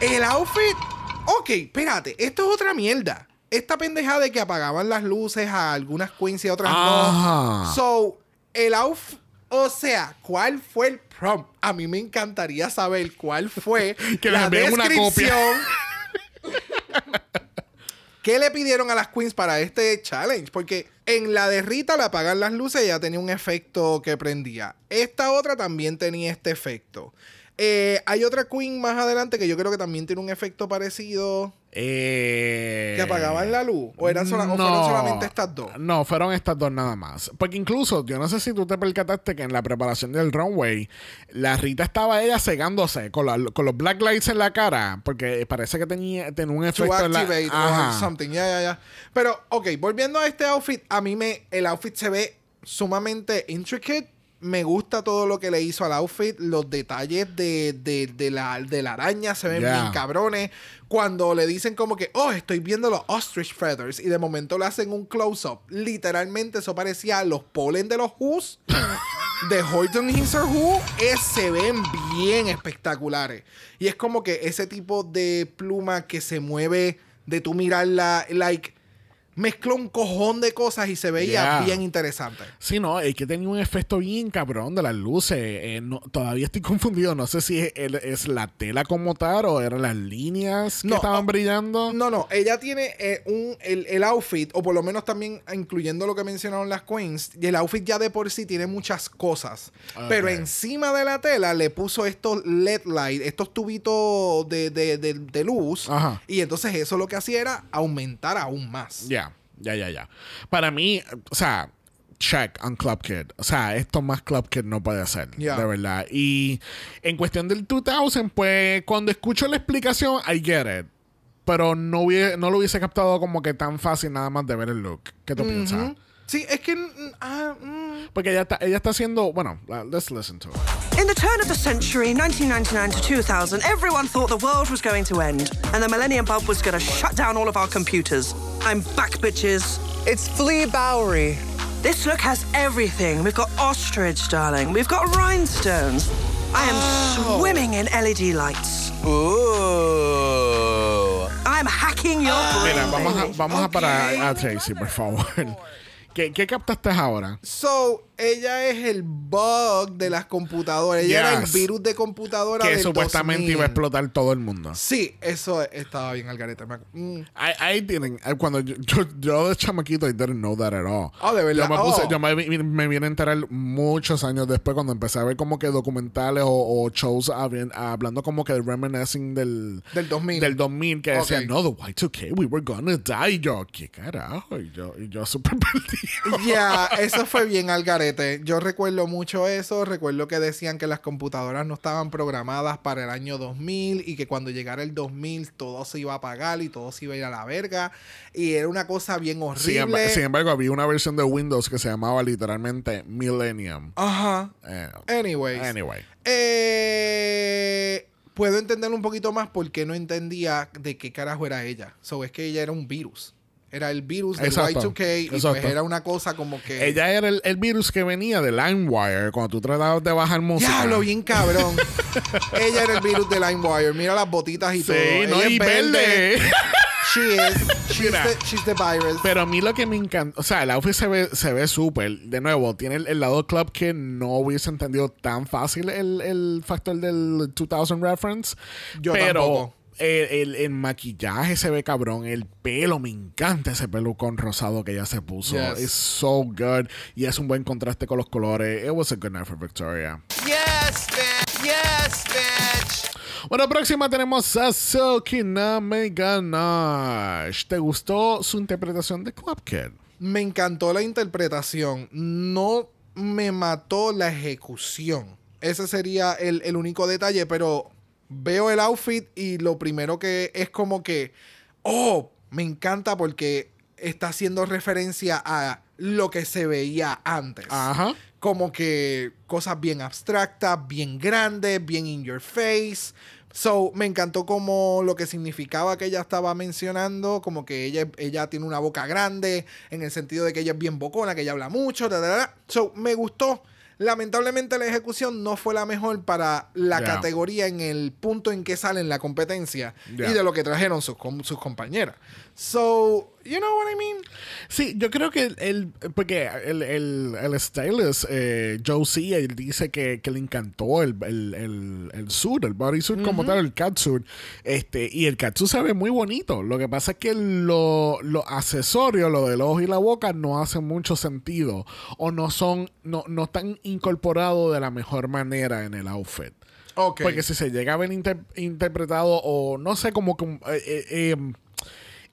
El outfit. Ok, espérate. Esto es otra mierda. Esta pendejada de que apagaban las luces a algunas queens y a otras Ajá. no. So, el outfit. O sea, ¿cuál fue el prompt? A mí me encantaría saber cuál fue [LAUGHS] Que la envíen una descripción. ¿Qué le pidieron a las queens para este challenge? Porque en la de Rita le apagan las luces y ya tenía un efecto que prendía. Esta otra también tenía este efecto. Eh, hay otra queen más adelante que yo creo que también tiene un efecto parecido. Eh, ¿Que apagaban la luz? ¿O, eran sola- o fueron solamente estas dos? No, fueron estas dos nada más. Porque incluso, yo no sé si tú te percataste que en la preparación del runway, la Rita estaba ella cegándose con, la- con los black lights en la cara, porque parece que tenía, tenía un To efecto en la... activate Ajá. something. Ya, ya, ya. Pero, ok, volviendo a este outfit, a mí me, el outfit se ve sumamente intricate. Me gusta todo lo que le hizo al outfit. Los detalles de, de, de la, de la araña se ven Yeah. bien cabrones. Cuando le dicen como que, oh, estoy viendo los ostrich feathers. Y de momento le hacen un close-up. Literalmente eso parecía los polen de los Who's. de Horton Hinser Who. Es, se ven bien espectaculares. Y es como que ese tipo de pluma que se mueve de tú mirarla, like, mezcló un cojón de cosas y se veía Yeah. bien interesante. Sí, no, es que tenía un efecto bien cabrón de las luces. Eh, no- todavía estoy [LAUGHS] confundido. No sé si es, la tela como tal o eran las líneas que No, estaban oh, brillando. No, no, ella tiene eh, un, el, el outfit, o por lo menos también incluyendo lo que mencionaron las queens, y el outfit ya de por sí tiene muchas cosas. Pero encima de la tela le puso estos LED light, estos tubitos de, de- de- de luz, Ajá. y entonces eso lo que hacía era aumentar aún más. Ya, ya, ya, ya. Para mí, o sea, check on Club Kid. O sea, esto más Club Kid no puede ser, Ya. de verdad. Y en cuestión del 2000, pues cuando escucho la explicación, I get it. Pero no, hubie- no lo hubiese captado como que tan fácil nada más de ver el look. ¿Qué tú piensas? Sí, es que... ah, mm. Porque ella está, ella está haciendo, bueno, uh, let's listen to it. In the turn of the century, 1999 to 2000, everyone thought the world was going to end and the Millennium Bug was going to shut down all of our computers. I'm back, bitches. It's Flea Bowery. This look has everything. We've got ostrich, darling. We've got rhinestones. I am swimming in LED lights. Ooh. I'm hacking your brain. Mira, vamos a, baby. vamos a parar a Tracy, por favor. ¿Qué, ¿Qué captaste ahora? So, ella es el bug de las computadoras. Ella era el Yes. virus de computadora Que del supuestamente 2000. iba a explotar todo el mundo. Sí, eso estaba bien al garete. me ac- mm. Didn't. I- Cuando yo, yo, yo de chamaquito, I didn't know that at all. Oh, de verdad. Yo me, puse- Oh. yo me, vi- me vine a enterar muchos años después cuando empecé a ver como que documentales o, o shows hablando como que de reminiscing del... Del 2000. Del 2000 que decían, Ok. no, the Y2K, we were gonna die. Y yo, ¿qué carajo? Y yo, y yo súper [LAUGHS] perdido. Ya, eso fue bien al garete. Yo recuerdo mucho eso. Recuerdo que decían que las computadoras no estaban programadas para el año 2000 y que cuando llegara el 2000 todo se iba a apagar y todo se iba a ir a la verga. Y era una cosa bien horrible. sin embargo, había una versión de Windows que se llamaba literalmente Millennium. Ajá. Eh, Anyways. anyway. Eh, puedo entender un poquito más porque no entendía de qué carajo era ella. So, es que ella era un virus. Era el virus Exacto. Y2K y pues Exacto. era una cosa como que... Ella era el, el virus que venía de LimeWire cuando tú tratabas de bajar música. Diablo, bien cabrón. [LAUGHS] ella era el virus de LimeWire. Mira las botitas y Sí, todo. Ella no, es y verde. She is. She's Mira. the, she's the virus. Pero a mí lo que me encanta, o sea, el outfit se ve, se ve súper. De nuevo, tiene el, el lado club que no hubiese entendido tan fácil el, el factor del 2000 reference. Yo pero tampoco. El, el- el maquillaje se ve cabrón. El pelo, me encanta ese pelo con rosado que ella se puso. Yes. Es so good. Y es un buen contraste con los colores. It was a good night for Victoria. Yes, bitch. Yes, bitch. Bueno, próxima tenemos a Silky Name Ganache. ¿Te gustó su interpretación de Club Kid? Me encantó la interpretación. No me mató la ejecución. Ese sería el, el único detalle, pero veo el outfit y lo primero que es como que, oh, me encanta porque está haciendo referencia a lo que se veía antes. Ajá. Como que cosas bien abstractas, bien grandes, bien in your face. So, me encantó como lo que significaba que ella estaba mencionando, como que ella, ella tiene una boca grande, en el sentido de que ella es bien bocona, que ella habla mucho, da, da, da. So, me gustó. Lamentablemente la ejecución no fue la mejor para la categoría en el punto en que sale en la competencia y de lo que trajeron sus, sus compañeras. So, you know what I mean? Sí, yo creo que el, porque el, el, el stylist, eh, Joe C, él dice que, que le encantó el, el, el, el suit, el bodysuit como tal, el catsuit. Este, y el catsuit se ve muy bonito. Lo que pasa es que lo, lo accesorio, lo del ojo y la boca, no hace mucho sentido. O no son, no, no están incorporados de la mejor manera en el outfit. Ok. Porque si se llega a ver inter- interpretado o no sé, como que... eh, eh, eh,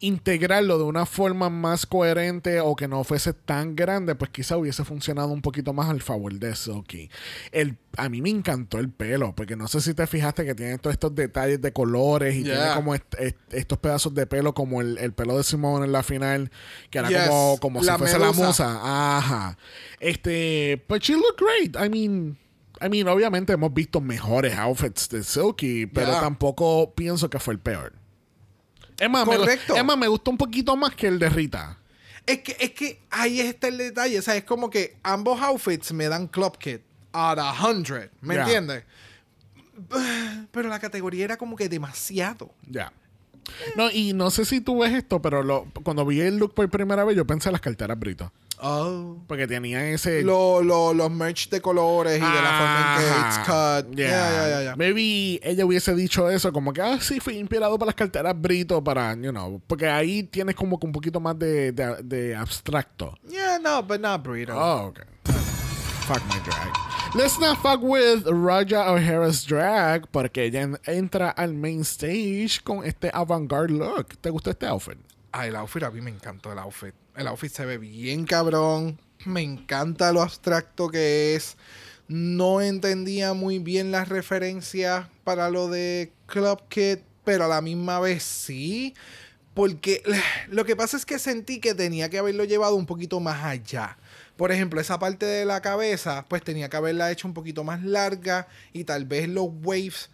integrarlo de una forma más coherente o que no fuese tan grande, pues quizá hubiese funcionado un poquito más al favor de Silky. El, a mí me encantó el pelo, porque no sé si te fijaste que tiene todos estos detalles de colores y Yeah. tiene como est- est- estos pedazos de pelo como el, el pelo de Simone en la final, que era Yes. como, como La si fuese medusa. la musa. Ajá. Este, but she looked great. I mean, I mean, obviamente hemos visto mejores outfits de Silky, pero Yeah. tampoco pienso que fue el peor. Es más, me, Correcto. es más, me gustó un poquito más que el de Rita. Es que, es que ahí está el detalle. O sea, es como que ambos outfits me dan Club Kid out of 100. ¿Me Ya. entiendes? Pero la categoría era como que demasiado. Ya. No, y no sé si tú ves esto, pero lo, cuando vi el look por primera vez, yo pensé en las carteras Brito. Oh. Porque tenían ese. Lo- lo- los merch de colores y de la forma en que it's cut. Yeah. Yeah, yeah. Maybe ella hubiese dicho eso, como que, ah, sí, fui inspirado por las carteras Brito para, you know, porque ahí tienes como que un poquito más de, de, de abstracto. Yeah, no, but not burrito. Oh, okay. Fuck my drag. Let's not fuck with Raja O'Hara's drag porque ella en- entra al main stage con este avant-garde look. ¿Te gustó este outfit? Ah, el outfit, a mí me encantó el outfit. El outfit se ve bien cabrón. Me encanta lo abstracto que es. No entendía muy bien las referencias para lo de Club Kid, pero a la misma vez sí. Porque [SIGHS] lo que pasa es que sentí que tenía que haberlo llevado un poquito más allá. Por ejemplo, esa parte de la cabeza, pues tenía que haberla hecho un poquito más larga y tal vez los waves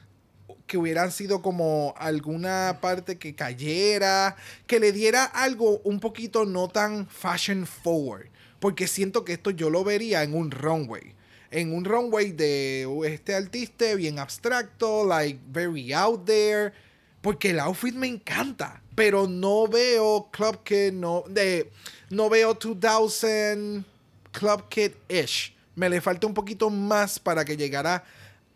que hubieran sido como alguna parte que cayera, que le diera algo un poquito no tan fashion forward, porque siento que esto yo lo vería en un runway. En un runway de este artista bien abstracto, like very out there, porque el outfit me encanta, pero no veo Club Kid, no, de, no veo 2000 Club Kid-ish. Me le falta un poquito más para que llegara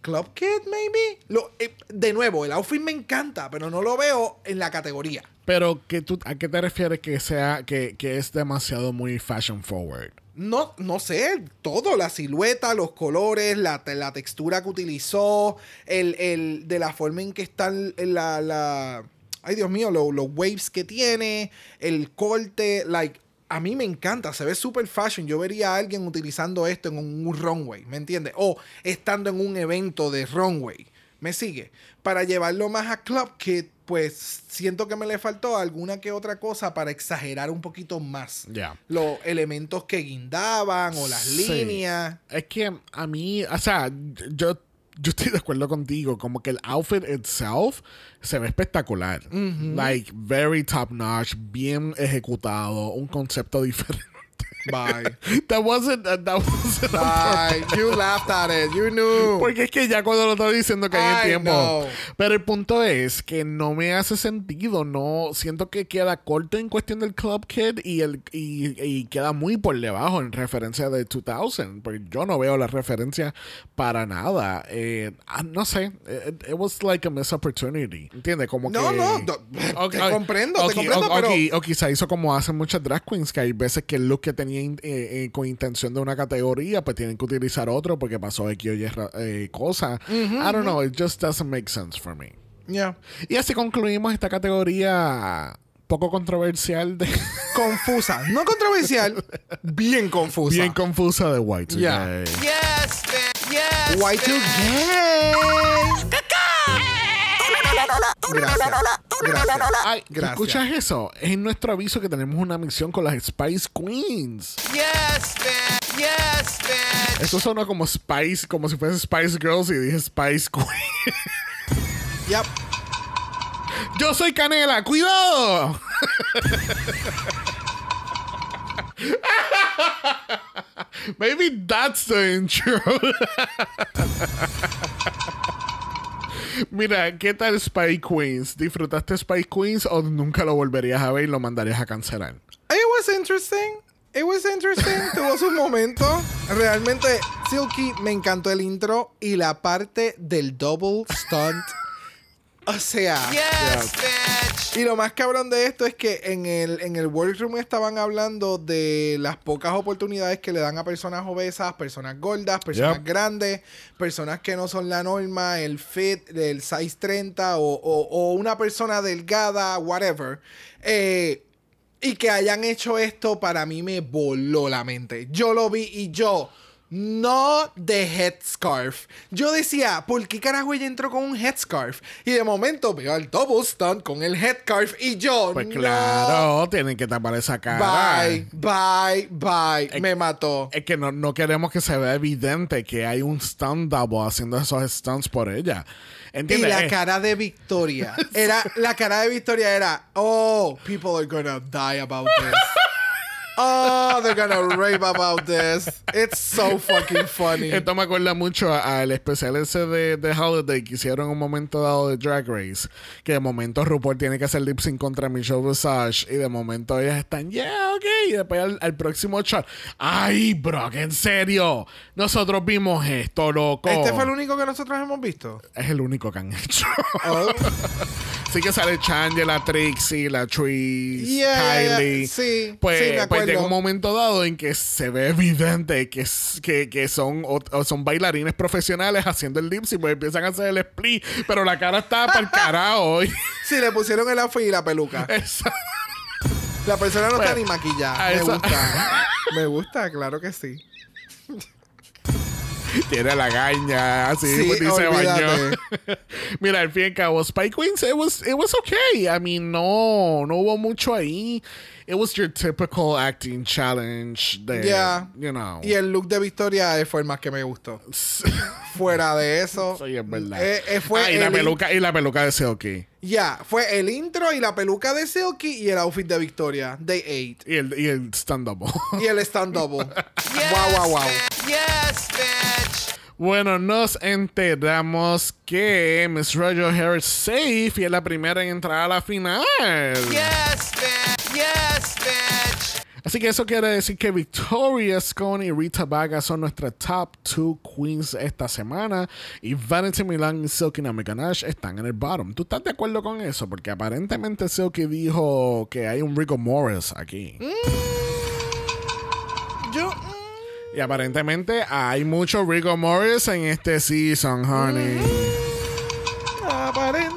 Club Kid, maybe. Lo, eh, de nuevo, el outfit me encanta, pero no lo veo en la categoría. Pero que tú, ¿a qué te refieres que sea que, que es demasiado muy fashion forward? No, no sé, todo, la silueta, los colores, la, la textura que utilizó, el, el- de la forma en que están la, la ay Dios mío, lo- los waves que tiene, el corte, like, a mí me encanta, se ve super fashion. Yo vería a alguien utilizando esto en un, un runway, ¿me entiendes? O estando en un evento de runway, ¿me sigue? Para llevarlo más a Club Kid, pues siento que me le faltó alguna que otra cosa para exagerar un poquito más Ya. los elementos que guindaban o las Sí. líneas. Es que a mí, o sea, yo, yo estoy de acuerdo contigo. Como que el outfit itself se ve espectacular. Like, very top notch, bien ejecutado, un concepto [LAUGHS] diferente. Bye. [LAUGHS] that wasn't, that wasn't Bye. You laughed at it. You knew. Porque es que ya cuando lo estaba diciendo que hay tiempo. know. Pero el punto es que no me hace sentido. No siento que queda corto en cuestión del Club Kid y, el, y, y queda muy por debajo en referencia de 2000. Porque yo no veo la referencia para nada. Eh, ah, no sé. It, it was like a missed opportunity. ¿Entiendes? Como No, que. no, do- te comprendo, te o qui- comprendo, pero- o quizá hizo como hacen muchas drag queens, que hay veces que el look que tenían eh, eh, con intención de una categoría, pues tienen que utilizar otro porque pasó X o Y eh, cosa. I don't know, it just doesn't make sense for me. Yeah. Y así concluimos esta categoría poco controversial de [LAUGHS] Confusa. No controversial. bien confusa. bien confusa de White. Yeah. Yes, bitch. Yes. Y2K. Gracias. Gracias. Ay, Gracias. ¿escuchas eso? Es nuestro aviso que tenemos una misión con las Spice Queens. Yes, bitch. Yes, bitch. Eso sonó como Spice, como si fuese Spice Girls y dije Spice Queen. Yep. Yo soy Canela, cuidado. [LAUGHS] Maybe that's the intro. [LAUGHS] Mira, ¿qué tal Spy Queens? ¿Disfrutaste Spy Queens o nunca lo volverías a ver y lo mandarías a cancelar? It was interesting. It was interesting. [LAUGHS] Tuvo su momento. Realmente, Silky me encantó el intro y la parte del double stunt. O sea. Yes, bitch. Y lo más cabrón de esto es que en el, en el workroom estaban hablando de las pocas oportunidades que le dan a personas obesas, personas gordas, personas Yep. grandes, personas que no son la norma, el fit del size 30 o, o- o una persona delgada, whatever. Eh, y que hayan hecho esto para mí me voló la mente. Yo lo vi y yo... No de headscarf. Yo decía, ¿por qué carajo ella entró con un headscarf? Y de momento veo al double stunt con el headscarf y yo. Pues no. claro, tienen que tapar esa cara. Bye, bye, bye. Me mató. Es que no, no queremos que se vea evidente que hay un stunt double haciendo esos stunts por ella. Y ¿Entiendes? la Eh, cara de Victoria. [LAUGHS] Era, la cara de Victoria era, oh, people are gonna die about this. Oh, they're gonna rape about this. It's so fucking funny. Esto me acuerda mucho a- al especial ese de, de Holiday que hicieron en un momento dado de Drag Race. Que de momento RuPaul tiene que hacer lip sync contra Michelle Visage. Y de momento ellas están, yeah, ok. Y después al, al próximo shot. Ay, Brock, en serio. Nosotros vimos esto, loco. Este fue el único que nosotros hemos visto. Es el único que han hecho. Oh. [LAUGHS] sí que sale Change, la Trixie, la Trees, Yeah, Kylie. sí, Pues, sí, me pues acuerdo. llega un momento dado en que se ve evidente que, que, que son, o- o son bailarines profesionales haciendo el lip pues empiezan a hacer el split, pero la cara está para el [LAUGHS] carajo. Sí, le pusieron el outfit y la peluca. [LAUGHS] Esa- La persona no está Bueno, ni maquillada. Me eso- gusta. [LAUGHS] Me gusta, claro que sí. [LAUGHS] tiene la gaña, así Sí, dice olvídate. baño. [LAUGHS] Mira, al fin y al cabo, Spike Queens, it was, it was okay. I mean, no, no hubo mucho ahí. It was your typical acting challenge de, Yeah. you know. Y el look de Victoria fue el más que me gustó. [LAUGHS] Fuera de eso. Sí, es verdad. eh, eh, fue Ah, y la peluca, y la peluca de Silky. Ya, fue el intro y la peluca de Silky y el outfit de Victoria. Day 8. Y el, y el stand-up. Y el stand double. [LAUGHS] Yes, wow, wow, wow. bitch. Yes, bitch. bueno, nos enteramos que Miss Roger Harris safe y es la primera en entrar a la final. Yes, bitch. Yes, bitch. Así que eso quiere decir que Victoria Scone y Rita Vaga son nuestras top two queens esta semana. Y Vanity Milan y Silky Naomi Ganache están en el bottom. ¿Tú estás de acuerdo con eso? Porque aparentemente Silky dijo que hay un Rico Morris aquí. Yo. mm, Y aparentemente hay mucho Rico Morris en este season, honey. aparentemente.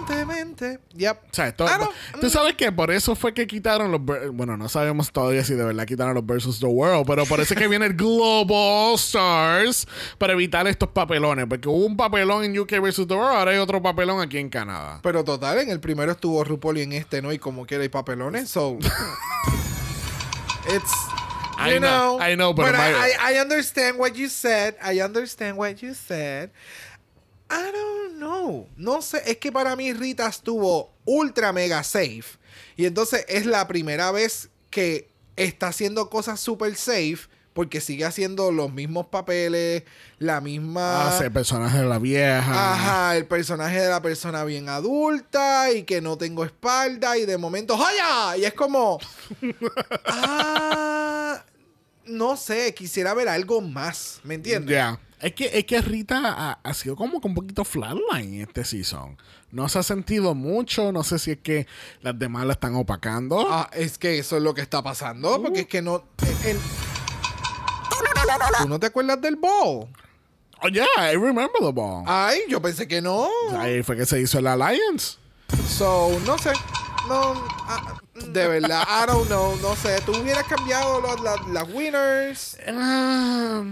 Yep. O sea, esto- Ah, tú sabes que por eso fue que quitaron los. Bueno, no sabemos todavía si de verdad quitaron los versus the world, pero por eso es que viene el Global Stars para evitar estos papelones. Porque hubo un papelón en UK versus the world, ahora hay otro papelón aquí en Canadá. Pero total, en el primero estuvo RuPaul y en este no, y como quiera hay papelones, so. [LAUGHS] It's. I You know, know, I know, but but I, I, I understand what you said. I understand what you said. I don't know. No sé, es que para mí Rita estuvo ultra mega safe. Y entonces es la primera vez que está haciendo cosas super safe porque sigue haciendo los mismos papeles, la misma... Hace el personaje de la vieja. Ajá, el personaje de la persona bien adulta y que no tengo espalda y de momento ¡Jaya! Y es como... [LAUGHS] ah, no sé, quisiera ver algo más, ¿me entiendes? Ya. Es que, es que Rita ha, ha sido como que un poquito flatline este season. No se ha sentido mucho. No sé si es que las demás la están opacando. Ah, es que eso es lo que está pasando, porque es que no... el- ¿Tú no te acuerdas del ball? Oh, yeah, I remember the ball. Ay, yo pensé que no. Ahí fue que se hizo el Alliance. So, no sé. No, ah, de verdad, I don't know, no sé. Tú hubieras cambiado las winners. Ah,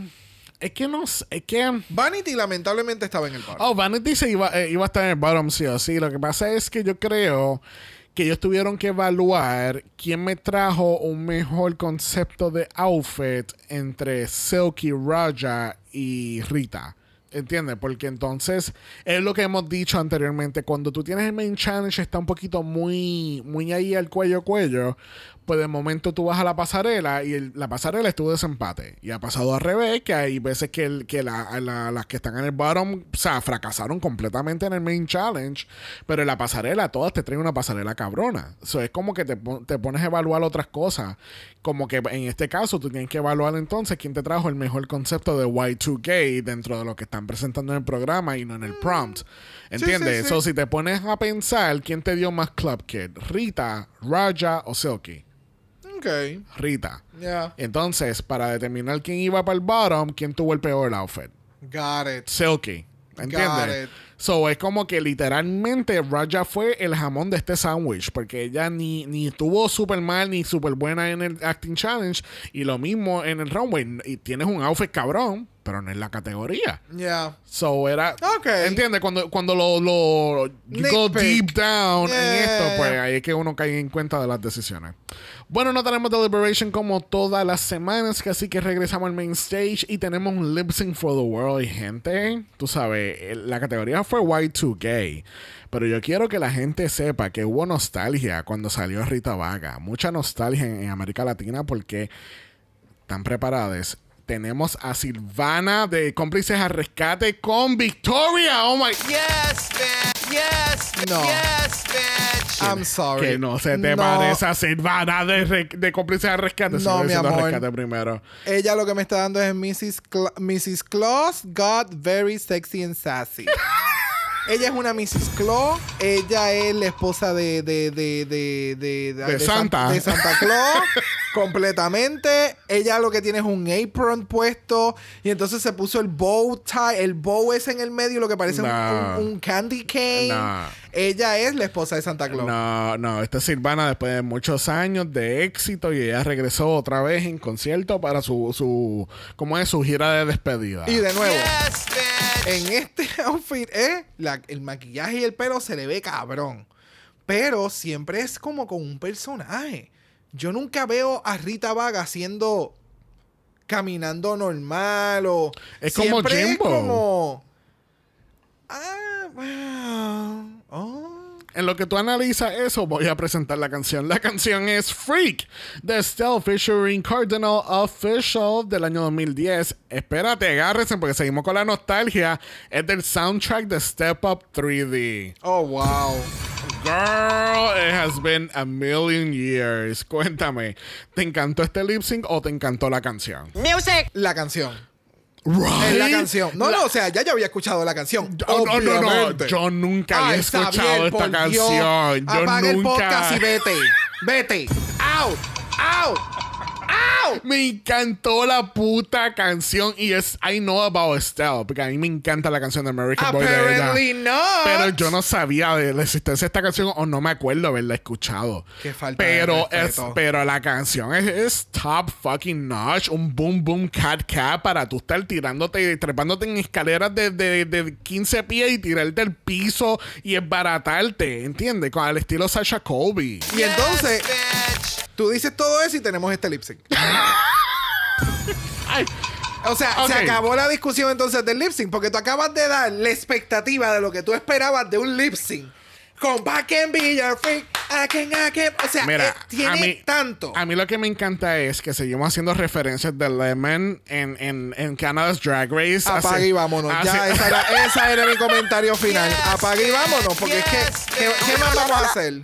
es que no. Es que. Vanity lamentablemente estaba en el bar. Oh, Vanity se iba, eh, iba a estar en el bottom sí o sí. Lo que pasa es que yo creo que ellos tuvieron que evaluar quién me trajo un mejor concepto de outfit entre Silky, Raja y Rita. ¿Entiendes? Porque entonces es lo que hemos dicho anteriormente. Cuando tú tienes el main challenge, está un poquito muy, muy ahí al cuello cuello. Pues de momento tú vas a la pasarela y el- la pasarela estuvo desempate. Y ha pasado al revés, que hay veces que, el- que la- la- las que están en el bottom, o sea, fracasaron completamente en el main challenge. Pero en la pasarela, todas te traen una pasarela cabrona. Eso es como que te, te pones a evaluar otras cosas. Como que en este caso tú tienes que evaluar entonces quién te trajo el mejor concepto de Y2K dentro de lo que están presentando en el programa y no en el prompt. ¿Entiendes? sí, sí. So, si te pones a pensar, ¿quién te dio más Club Kid? ¿Rita, Raja o Silky? Rita. Yeah. Entonces, para determinar quién iba para el bottom, ¿quién tuvo el peor outfit? Got it. Silky. Got ¿Entiendes? it. So es como que literalmente Raja fue el jamón de este sándwich. Porque ella ni, ni estuvo súper mal ni súper buena en el Acting Challenge. Y lo mismo en el runway. Y tienes un outfit cabrón, pero no en la categoría. Yeah. So era. Ok. ¿Entiendes? Cuando, cuando lo, lo you go deep down en Yeah. esto, pues ahí es que uno cae en cuenta de las decisiones. Bueno, no tenemos Deliberation como todas las semanas, así que regresamos al main stage y tenemos un lip sync for the world. Y gente, tú sabes, la categoría fue Y2K. Pero yo quiero que la gente sepa que hubo nostalgia cuando salió Rita Vaga. Mucha nostalgia en, en América Latina porque están preparadas. Tenemos a Silvana de Cómplices al Rescate con Victoria. Oh my Yes, bitch. Yes. No. Yes, bitch. I'm sorry. Que no se te No. parece a Silvana de, de Cómplices al Rescate. No, mi amor. Rescate primero. Ella lo que me está dando es Mrs. Cla- Mrs. Claus got very sexy and sassy. [LAUGHS] Ella es una Mrs. Claus. Ella es la esposa de de de de de, De Santa. de Santa Claus [LAUGHS] completamente. Ella lo que tiene es un apron puesto y entonces se puso el bow tie, el bow es en el medio lo que parece un- No. un, un candy cane. No. Ella es la esposa de Santa Claus. No, no, esta es Silvana después de muchos años de éxito y ella regresó otra vez en concierto para su, su ¿cómo es? Su gira de despedida. Y de nuevo, Yes. En este [LAUGHS] outfit, eh, la- el maquillaje y el pelo se le ve cabrón. Pero siempre es como con un personaje. Yo nunca veo a Rita Vaga haciendo. caminando normal o. Es como siempre es Jimbo. como. Ah, wow. Oh. En lo que tú analizas eso, voy a presentar la canción. La canción es Freak de Estelle Fisher Cardinal Official del año 2010. Espérate, agárrense porque seguimos con la nostalgia. Es del soundtrack de Step Up 3D. Oh, wow. Girl, it has been a million years. Cuéntame, ¿te encantó este lip sync o te encantó la canción? La canción. Right? Es la canción. No, no, o sea, ya yo había escuchado la canción. Oh, no, no, no. Yo nunca había escuchado Xavier, esta por Dios. canción. Yo Apaga el nunca. podcast y vete. Vete. Out. Out. Me encantó la puta canción y es I know about Estelle, porque a mí me encanta la canción de American Boy de ella. Apparently not. Pero yo no sabía de la existencia de esta canción o no me acuerdo haberla escuchado. Qué falta de pero es, pero la canción es, es top fucking notch, un boom boom cat cat para tú estar tirándote, trepándote en escaleras de, de, de 15 pies y tirarte al piso y esbaratarte, ¿entiendes? Con el estilo Sasha Colby. Y entonces, Yes. Tú dices todo eso y tenemos este lip sync. Ay, O sea, se acabó la discusión entonces del lip sync porque tú acabas de dar la expectativa de lo que tú esperabas de un lip sync. Con Back and Be Your Freak, I can, I can. O sea, Mira, eh, tiene a mí, tanto. A mí lo que me encanta es que seguimos haciendo referencias de Lemon en, en, en Canada's Drag Race. Apaga Hace- y vámonos. hace- Ya, esa era, [LAUGHS] esa era mi comentario final. Yes. Apaga y vámonos, porque es Yes. que, ¿qué, qué más vamos a hacer?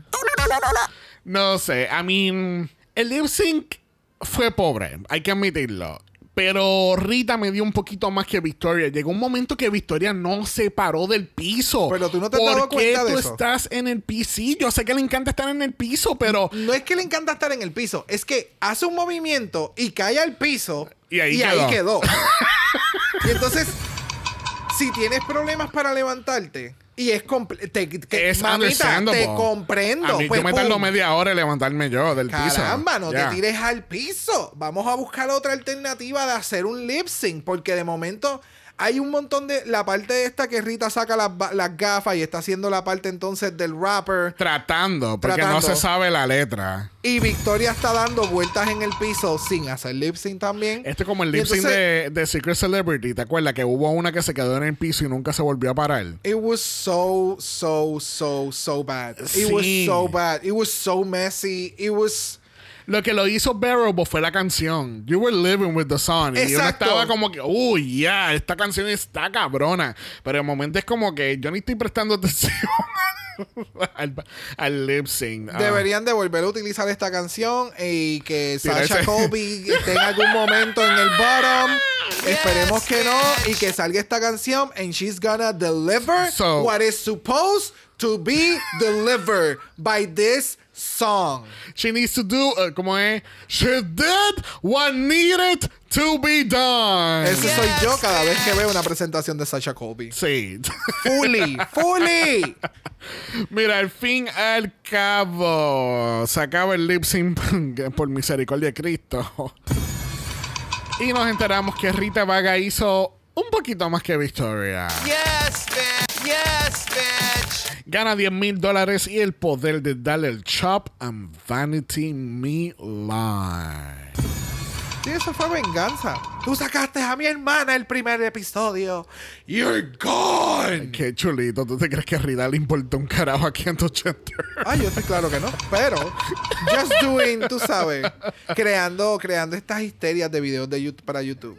No sé, I mean, el lip sync fue pobre, hay que admitirlo. Pero Rita me dio un poquito más que Victoria. Llegó un momento que Victoria no se paró del piso. Pero tú no te has ¿Por dado cuenta de tú eso? estás en el piso? Sí, yo sé que le encanta estar en el piso, pero No es que le encanta estar en el piso, es que hace un movimiento y cae al piso Y ahí quedó. quedó. [LAUGHS] y entonces, si tienes problemas para levantarte y es comple- te, que- es mamita, te comprendo. A mí, pues, yo me tardo media hora en levantarme yo del piso. Caramba, no te tires al piso. Vamos a buscar otra alternativa de hacer un lip sync. Porque de momento hay un montón de. La parte esta que Rita saca las, las gafas y está haciendo la parte entonces del rapper. Tratando, porque Tratando. no se sabe la letra. Y Victoria está dando vueltas en el piso sin hacer lip sync también. Este es como el lip sync de, de Secret Celebrity. ¿Te acuerdas? Que hubo una que se quedó en el piso y nunca se volvió a parar. It was so, so, so, so bad. It was so bad. It was so messy. It was. Lo que lo hizo bearable fue la canción. You were living with the sun. Y uno Exacto. estaba como que, uy, ya, esta canción está cabrona. Pero de momento es como que yo ni estoy prestando [LAUGHS] atención al, al lip sync. Ah. Deberían de volver a utilizar esta canción y que Tira Sasha ese- Colby esté en algún momento en el bottom. [LAUGHS] Esperemos que no y que salga esta canción and she's gonna deliver So- what is supposed to be delivered by this song. She needs to do, uh, como es, she did what needed to be done. Ese soy yo cada vez que veo una presentación de Sasha Colby. Sí. Fully, fully. [LAUGHS] Mira, al fin al cabo, se acaba el lip sync [LAUGHS] por misericordia de Cristo. Y nos enteramos que Rita Vaga hizo un poquito más que Victoria. Yes, bitch. Yes, bitch. Gana 10 mil dólares y el poder de darle el chop and Vanity Me Live. Sí, eso fue venganza. Tú sacaste a mi hermana el primer episodio. You're gone. Qué chulito. ¿Tú te crees que a Rita le importa un carajo aquí en Chester? Ah, yo estoy claro que no. Pero, just doing, tú sabes, creando, creando estas histerias de videos de YouTube para YouTube.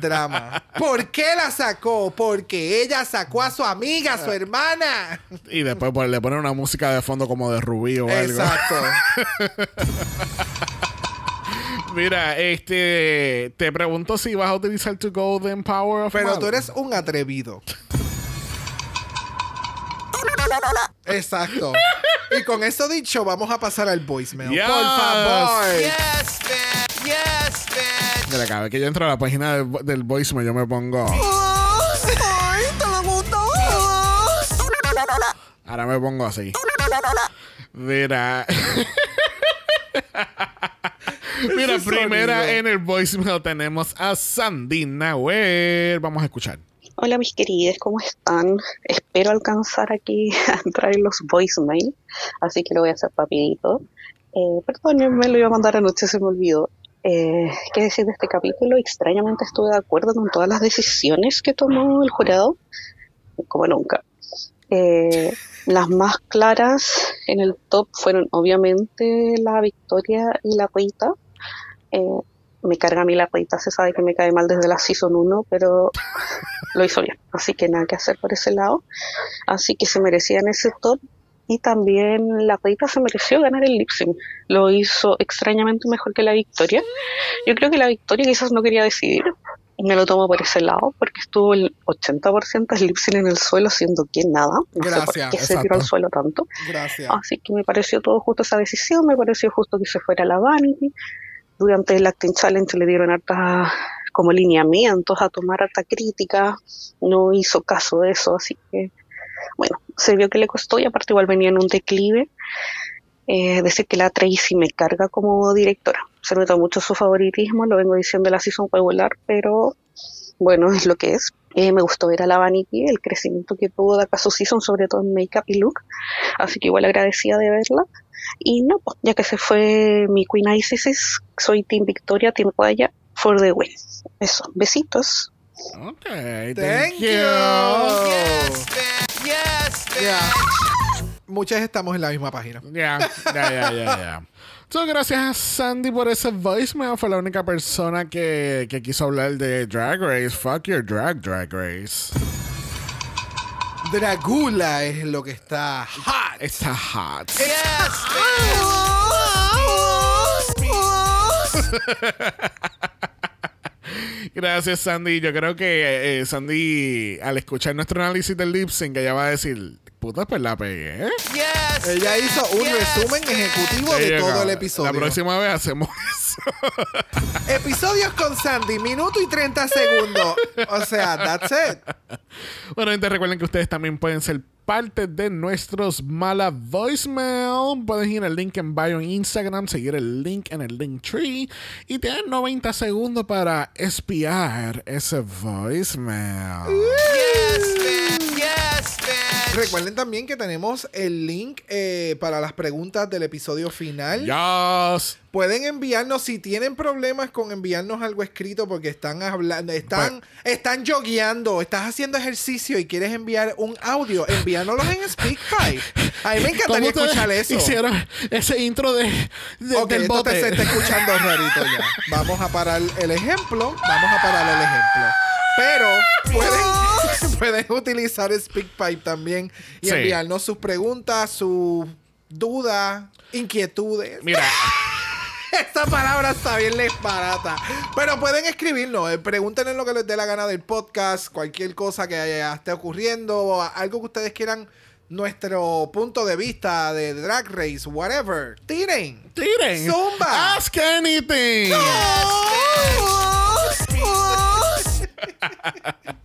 Drama. ¿Por qué la sacó? Porque ella sacó a su amiga, a su hermana. Y después pues, le ponen una música de fondo como de Rubí o algo. Exacto. [LAUGHS] Mira, este. Te pregunto si vas a utilizar tu Golden Power of Pero Mal. tú eres un atrevido. Exacto. Y con eso dicho, vamos a pasar al voicemail. Yes. Por favor. Yes, bitch. Yes. Mira, cada vez que yo entro a la página del, del voicemail, yo me pongo. ¡Ay, te lo! Ahora me pongo así. Mira. Mira, Ese primera sonido. en el voicemail tenemos a Sandy Nahuel. Vamos a escuchar. Hola mis queridas, ¿cómo están? Espero alcanzar aquí a entrar en los voicemail, así que lo voy a hacer rapidito. Eh, perdónenme, lo iba a mandar anoche, se me olvidó. Eh, ¿Qué decir de este capítulo? Extrañamente estuve de acuerdo con todas las decisiones que tomó el jurado, como nunca. Eh, las más claras en el top fueron obviamente la Victoria y la Rita. Eh, me carga a mí la Rita, se sabe que me cae mal desde la Season 1, pero lo hizo bien. Así que nada que hacer por ese lado. Así que se merecían ese top. Y también la Rita se mereció ganar el lip sync. Lo hizo extrañamente mejor que la Victoria. Yo creo que la Victoria quizás no quería decidir. Me lo tomo por ese lado, porque estuvo el 80% del lip sync en el suelo, siendo que nada. No sé por Gracias, qué se tiró al suelo tanto. Gracias. Así que me pareció todo justo esa decisión, me pareció justo que se fuera la Vanity. Durante el Acting Challenge le dieron hartas como lineamientos a tomar harta crítica, no hizo caso de eso, así que bueno, se vio que le costó y aparte igual venía en un declive. Eh, decir que la Tracy me carga como directora. Se nota mucho su favoritismo, lo vengo diciendo en la season regular, pero bueno, es lo que es. Eh, me gustó ver a la Vanity, el crecimiento que tuvo de acá su season, sobre todo en make-up y look. Así que igual agradecida de verla. Y no, pues, ya que se fue mi Queen Isis, soy Team Victoria, Team Guaya, for the win. Eso, besitos. Ok, thank, Thank you. you. Yes, bitch. Yes, bitch. Ya. Muchas estamos en la misma página. Ya, ya, ya, ya, ya. So, gracias a Sandy por ese voicemail. Fue la única persona que, que quiso hablar de Drag Race. Fuck your drag, Drag Race. Dragula es lo que está hot. Está hot. Yes, [LAUGHS] [LAUGHS] Gracias, Sandy. Yo creo que eh, Sandy, al escuchar nuestro análisis del lip sync, ella va a decir, puta, pues la pegué. yes. Ella hizo un yes, resumen ejecutivo de todo el episodio. La próxima vez hacemos [LAUGHS] eso. Episodios con Sandy, minuto y 30 segundos. O sea, that's it. Bueno, gente, recuerden que ustedes también pueden ser parte de nuestros mala voicemail. Pueden ir al link en bio en Instagram, seguir el link en el link tree y tienen 90 segundos para espiar ese voicemail. Yes. Bitch. Recuerden también que tenemos el link eh, para las preguntas del episodio final. Yes. Pueden enviarnos si tienen problemas con enviarnos algo escrito porque están hablando, están, están yogueando, estás haciendo ejercicio y quieres enviar un audio, envíanoslos en SpeakPipe. A mí me encantaría ¿Cómo ustedes escuchar eso. Hicieron ese intro de, de- Ok, del esto bote. te- se está escuchando rarito ya. Vamos a parar el ejemplo. Vamos a parar el ejemplo. Pero pueden, [LAUGHS] pueden utilizar SpeakPipe también y Sí. enviarnos sus preguntas, sus dudas, inquietudes. Mira, [LAUGHS] Esta palabra está bien les barata. Pero pueden escribirnos. eh, pregúntenle lo que les dé la gana del podcast. Cualquier cosa que haya- esté ocurriendo. Algo que ustedes quieran. Nuestro punto de vista de Drag Race. Whatever. Tiren. Tiren. Zumba. Ask anything.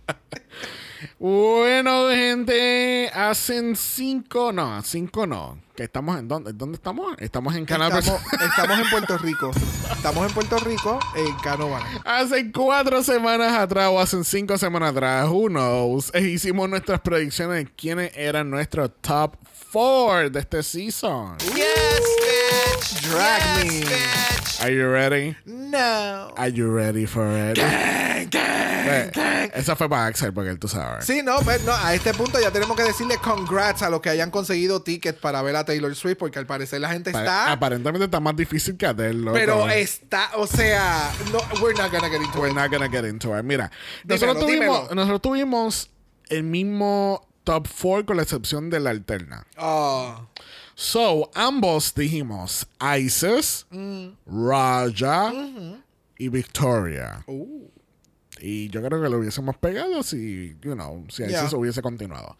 [LAUGHS] Bueno, gente, hacen cinco, no, cinco no. Que estamos en dónde, ¿dónde estamos? Estamos en Canal Estamos, [LAUGHS] estamos en Puerto Rico. Estamos en Puerto Rico, en Canóvana. Hace cuatro semanas atrás o hace cinco semanas atrás, who knows, eh, hicimos nuestras predicciones de quiénes eran nuestros top four de este season. Yes, bitch. Drag yes, me. bitch. Are you ready? No. Are you ready for it? Gang, gang, gang. Esa fue para Axel, porque él tú sabes. Sí, no, pero no, a este punto ya tenemos que decirle congrats a los que hayan conseguido tickets para ver a Taylor Swift, porque al parecer la gente Pa- está. Aparentemente está más difícil que hacerlo. Pero está, o sea, no, we're not gonna get into We're it. not gonna get into it. Mira, Dímelo, nosotros tuvimos, dímelo. nosotros tuvimos el mismo top 4 con la excepción de la alterna. Oh, So, ambos dijimos Isis, Mm. Raja y Victoria. Uh. Y yo creo que lo hubiésemos pegado si, you know, si Isis Yeah. hubiese continuado.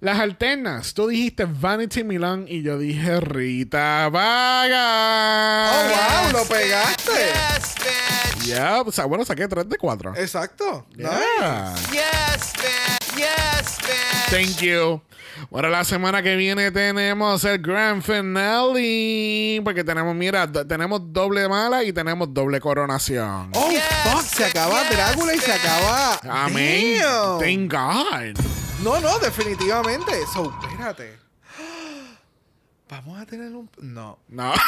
Las alternas, tú dijiste Vanity Milan y yo dije Rita Vaga. oh wow, lo pegaste. Yes, bitch. Yeah, o sea, bueno, saqué 3 de 4. Exacto. Yeah. Yes, bitch. Yes, bitch. Thank you. Bueno, la semana que viene tenemos el grand finale. Porque tenemos, mira, do- tenemos doble mala y tenemos doble coronación. Oh Yes, fuck, se acaba yes, Drácula y se acaba. Amén. Damn. Thank God. No, no, definitivamente. So, espérate. [GASPS] Vamos a tener un. No. No. [LAUGHS]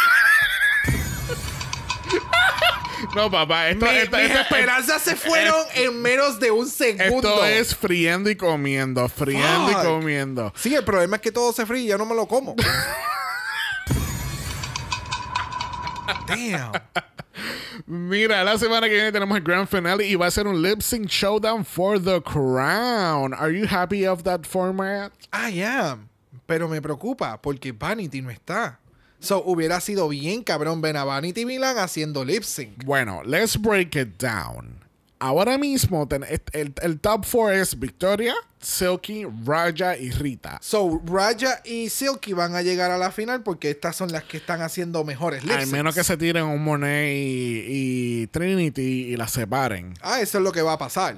no, papá. Esto, Mi- esto- mis esto- esperanzas se fueron en menos de un segundo. esto es friendo y comiendo. Friendo Fuck. y comiendo. Sí, el problema es que todo se fríe y ya no me lo como. Damn. Mira, la semana que viene tenemos el grand finale y va a ser un lip sync showdown for the crown. Are you happy of that format? I am. Pero me preocupa porque Vanity no está. So, hubiera sido bien cabrón ver a Vanity Milan haciendo lip sync. Bueno, let's break it down. Ahora mismo ten- el, el top 4 es Victoria, Silky, Raja y Rita. So, Raja y Silky van a llegar a la final porque estas son las que están haciendo mejores lip Al menos que se tiren un Monet y, y Trinity y las separen. Ah, eso es lo que va a pasar.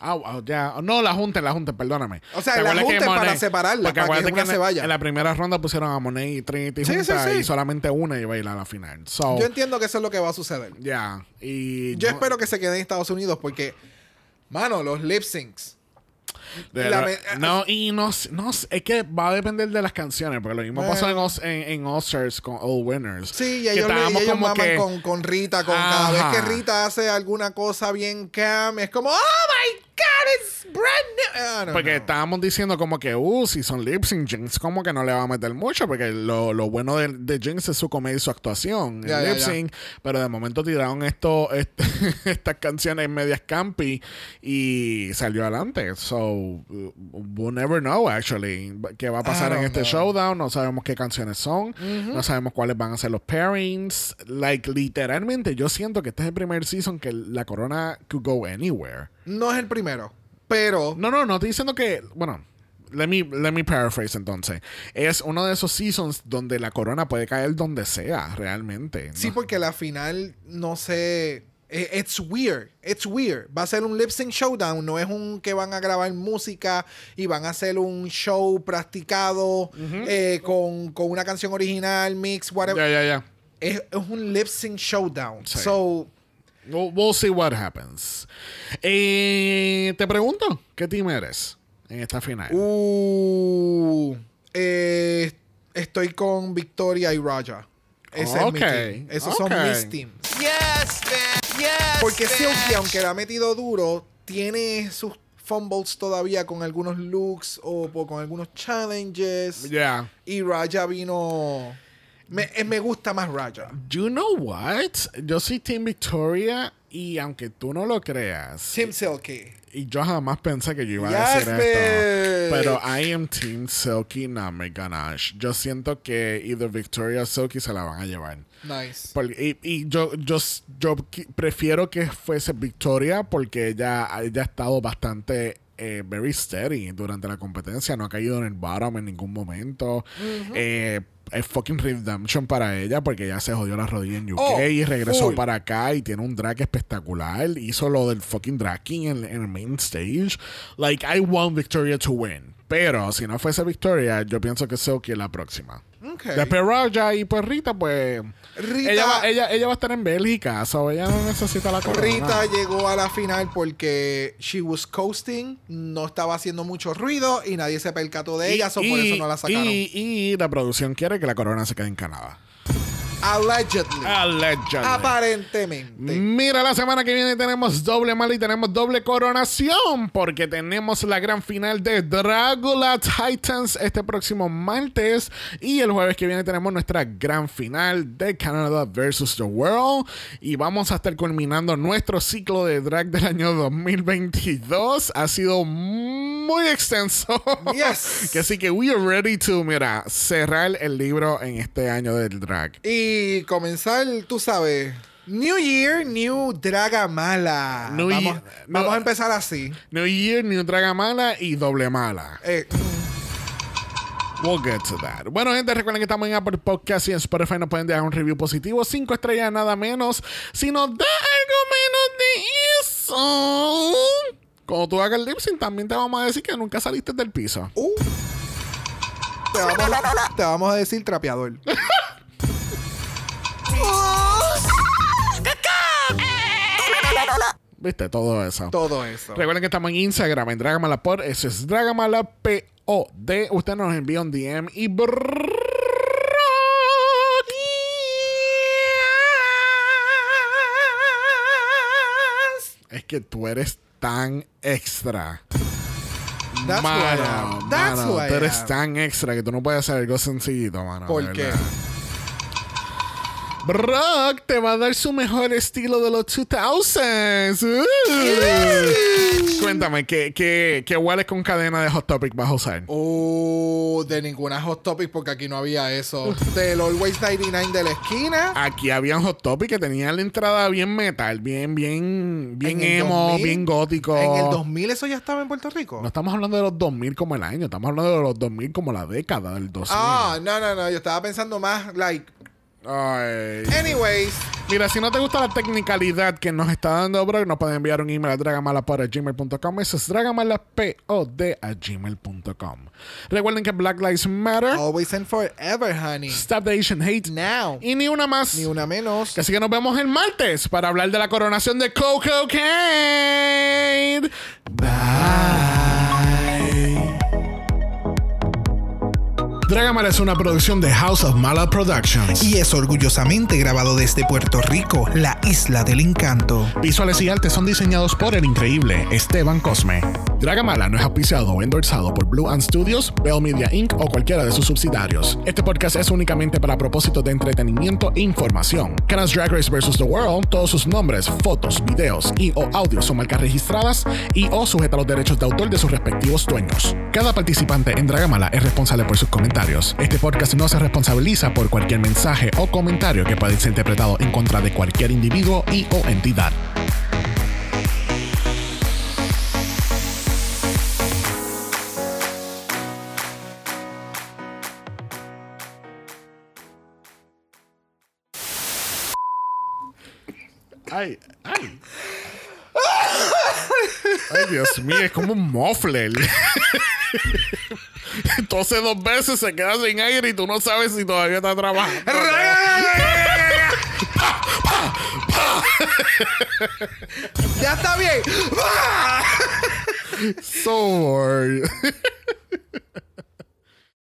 Ah, ya. No, la junten, la junten, perdóname. O sea, ¿Te la que junten para separarlas, porque para que una se vaya. En la primera ronda pusieron a Monet y Trinity Sí, sí, juntas sí. y solamente una iba a ir a la final. So, Yo entiendo que eso es lo que va a suceder. ya. Y Yo no- espero que se quede en Estados Unidos porque, mano, los lip syncs. La no, y no, no es que va a depender de las canciones, porque lo mismo pasó en, en, en All-Stars con All Winners. Sí, y que ellos, le- y ellos como que- con, con Rita. Con cada vez que Rita hace alguna cosa bien cam, es como, ¡Oh my God! ¡It's brand new! I don't Porque know. estábamos diciendo como que, uh, si son lip sync, Jinx como que no le va a meter mucho, porque lo, lo bueno de, de Jinx es su comedia y su actuación, el lip pero de momento tiraron esto, [LAUGHS] estas canciones medias campi y salió adelante. So, we'll never know, actually, qué va a pasar en este know. showdown, no sabemos qué canciones son, no sabemos cuáles van a ser los pairings, like, literalmente, yo siento que este es el primer season que la corona could go anywhere. No es el primero, pero... No, no, no estoy diciendo que. Bueno, let me, let me paraphrase entonces. Es uno de esos seasons donde la corona puede caer donde sea, realmente. Sí, porque la final, no sé... eh, It's weird, it's weird. Va a ser un lip sync showdown, no es un que van a grabar música y van a hacer un show practicado eh, con, con una canción original, mix, whatever. Ya, ya, ya. Es, es un lip sync showdown. Sí. So, We'll, we'll see what happens. Eh, te pregunto, ¿qué team eres en esta final? uh, eh, estoy con Victoria y Raja. Ese es mi Ok, team. Esos son mis teams. Yes, bitch. Yes, Porque. Silky, aunque la ha metido duro, tiene sus fumbles todavía con algunos looks o po- con algunos challenges. Ya. Y Raja vino. Me, eh, me gusta más Raja. You know what? Yo soy Team Victoria y aunque tú no lo creas, Team Silky. y yo jamás pensé que yo iba a Yes, decir bitch. esto, pero I am Team Silky Name Ganache. Yo siento que either Victoria o Silky se la van a llevar. Nice. Por- y y yo, yo, yo prefiero que fuese Victoria porque ella, ella ha estado bastante eh, very steady durante la competencia. No ha caído en el bottom en ningún momento. Eh, es fucking redemption para ella porque ella se jodió la rodilla en UK Oh, y regresó full. para acá y tiene un drag espectacular. Hizo lo del fucking drag king en, en el main stage. Like, I want Victoria to win. Pero si no fuese Victoria, yo pienso que Silky es la próxima. Después Raja y pues Rita, pues. Rita- Ella va, ella, ella va a estar en Bélgica, so ella no necesita la corona. Rita llegó a la final porque she was coasting, no estaba haciendo mucho ruido y nadie se percató de ella, so por eso no la sacaron. Y, y la producción quiere que la corona se quede en Canadá. Allegedly. Allegedly. Aparentemente. Mira, la semana que viene tenemos doble mal y tenemos doble coronación porque tenemos la gran final de Dragula Titans este próximo martes y el jueves que viene tenemos nuestra gran final de Canada versus the World y vamos a estar culminando nuestro ciclo de drag del año 2022. Ha sido muy extenso. Yes. [LAUGHS] que así que we are ready to, mira, cerrar el libro en este año del drag. Y comenzar, tú sabes, New Year, New Dragamala. New vamos, Year- vamos no- a empezar así. New Year, New Draga Mala y Doble Mala. Eh, We'll get to that. Bueno, gente, recuerden que estamos en Apple Podcast y en Spotify nos pueden dejar un review positivo. Cinco estrellas, nada menos. Si nos da algo menos de eso. Cuando tú hagas el lip sync, también te vamos a decir que nunca saliste del piso. uh, te, vamos, te vamos a decir trapeador. [LAUGHS] ¿Viste? Todo eso. Todo eso. Recuerden que estamos en Instagram, en Dragamalapod. Eso es Dragamalapod. Usted nos envía un DM y... Es que tú eres tan extra. That's who I mano, am. That's mano, who I tú eres am. tan extra que tú no puedes hacer algo sencillito, mano. ¿Por qué? Brock te va a dar su mejor estilo de los 2000s. Uh. Cuéntame, ¿qué, qué, qué con cadena de Hot Topic vas a usar? Oh, de ninguna Hot Topic porque aquí no había eso. Del Always 99 de la esquina. Aquí habían Hot Topic que tenían la entrada bien metal, bien, bien, bien emo, 2000, bien gótico. En el 2000 eso ya estaba en Puerto Rico. No estamos hablando de los 2000 como el año, estamos hablando de los 2000 como la década del 2000. Ah, no, no, no. Yo estaba pensando más, like. Ay. Anyways, Mira, si no te gusta la tecnicalidad que nos está dando Brock, nos pueden enviar un email a dragamalapod.gmail.com. Eso es dragamalapod a gmail.com. Recuerden que Black Lives Matter, always and forever, honey. Stop the Asian Hate Now. y ni una más. Ni una menos. Así que nos vemos el martes para hablar de la coronación de Coco Kane. Bye. Dragamala es una producción de House of Mala Productions. Y es orgullosamente grabado desde Puerto Rico, la isla del encanto. Visuales y artes son diseñados por el increíble Esteban Cosme. Dragamala no es auspiciado o endorsado por Blue Ant Studios, Bell Media Inc. o cualquiera de sus subsidiarios. Este podcast es únicamente para propósitos de entretenimiento e información. Canas Drag Race vs. The World, todos sus nombres, fotos, videos y o audios son marcas registradas y o sujeta a los derechos de autor de sus respectivos dueños. Cada participante en Dragamala es responsable por sus comentarios. Este podcast no se responsabiliza por cualquier mensaje o comentario que pueda ser interpretado en contra de cualquier individuo y o entidad. Ay, ay. Ay, Dios mío, es como un muffler. [LAUGHS] Entonces dos veces se queda sin aire y tú no sabes si todavía está trabajando. [LAUGHS] ya está bien. [LAUGHS] so bored.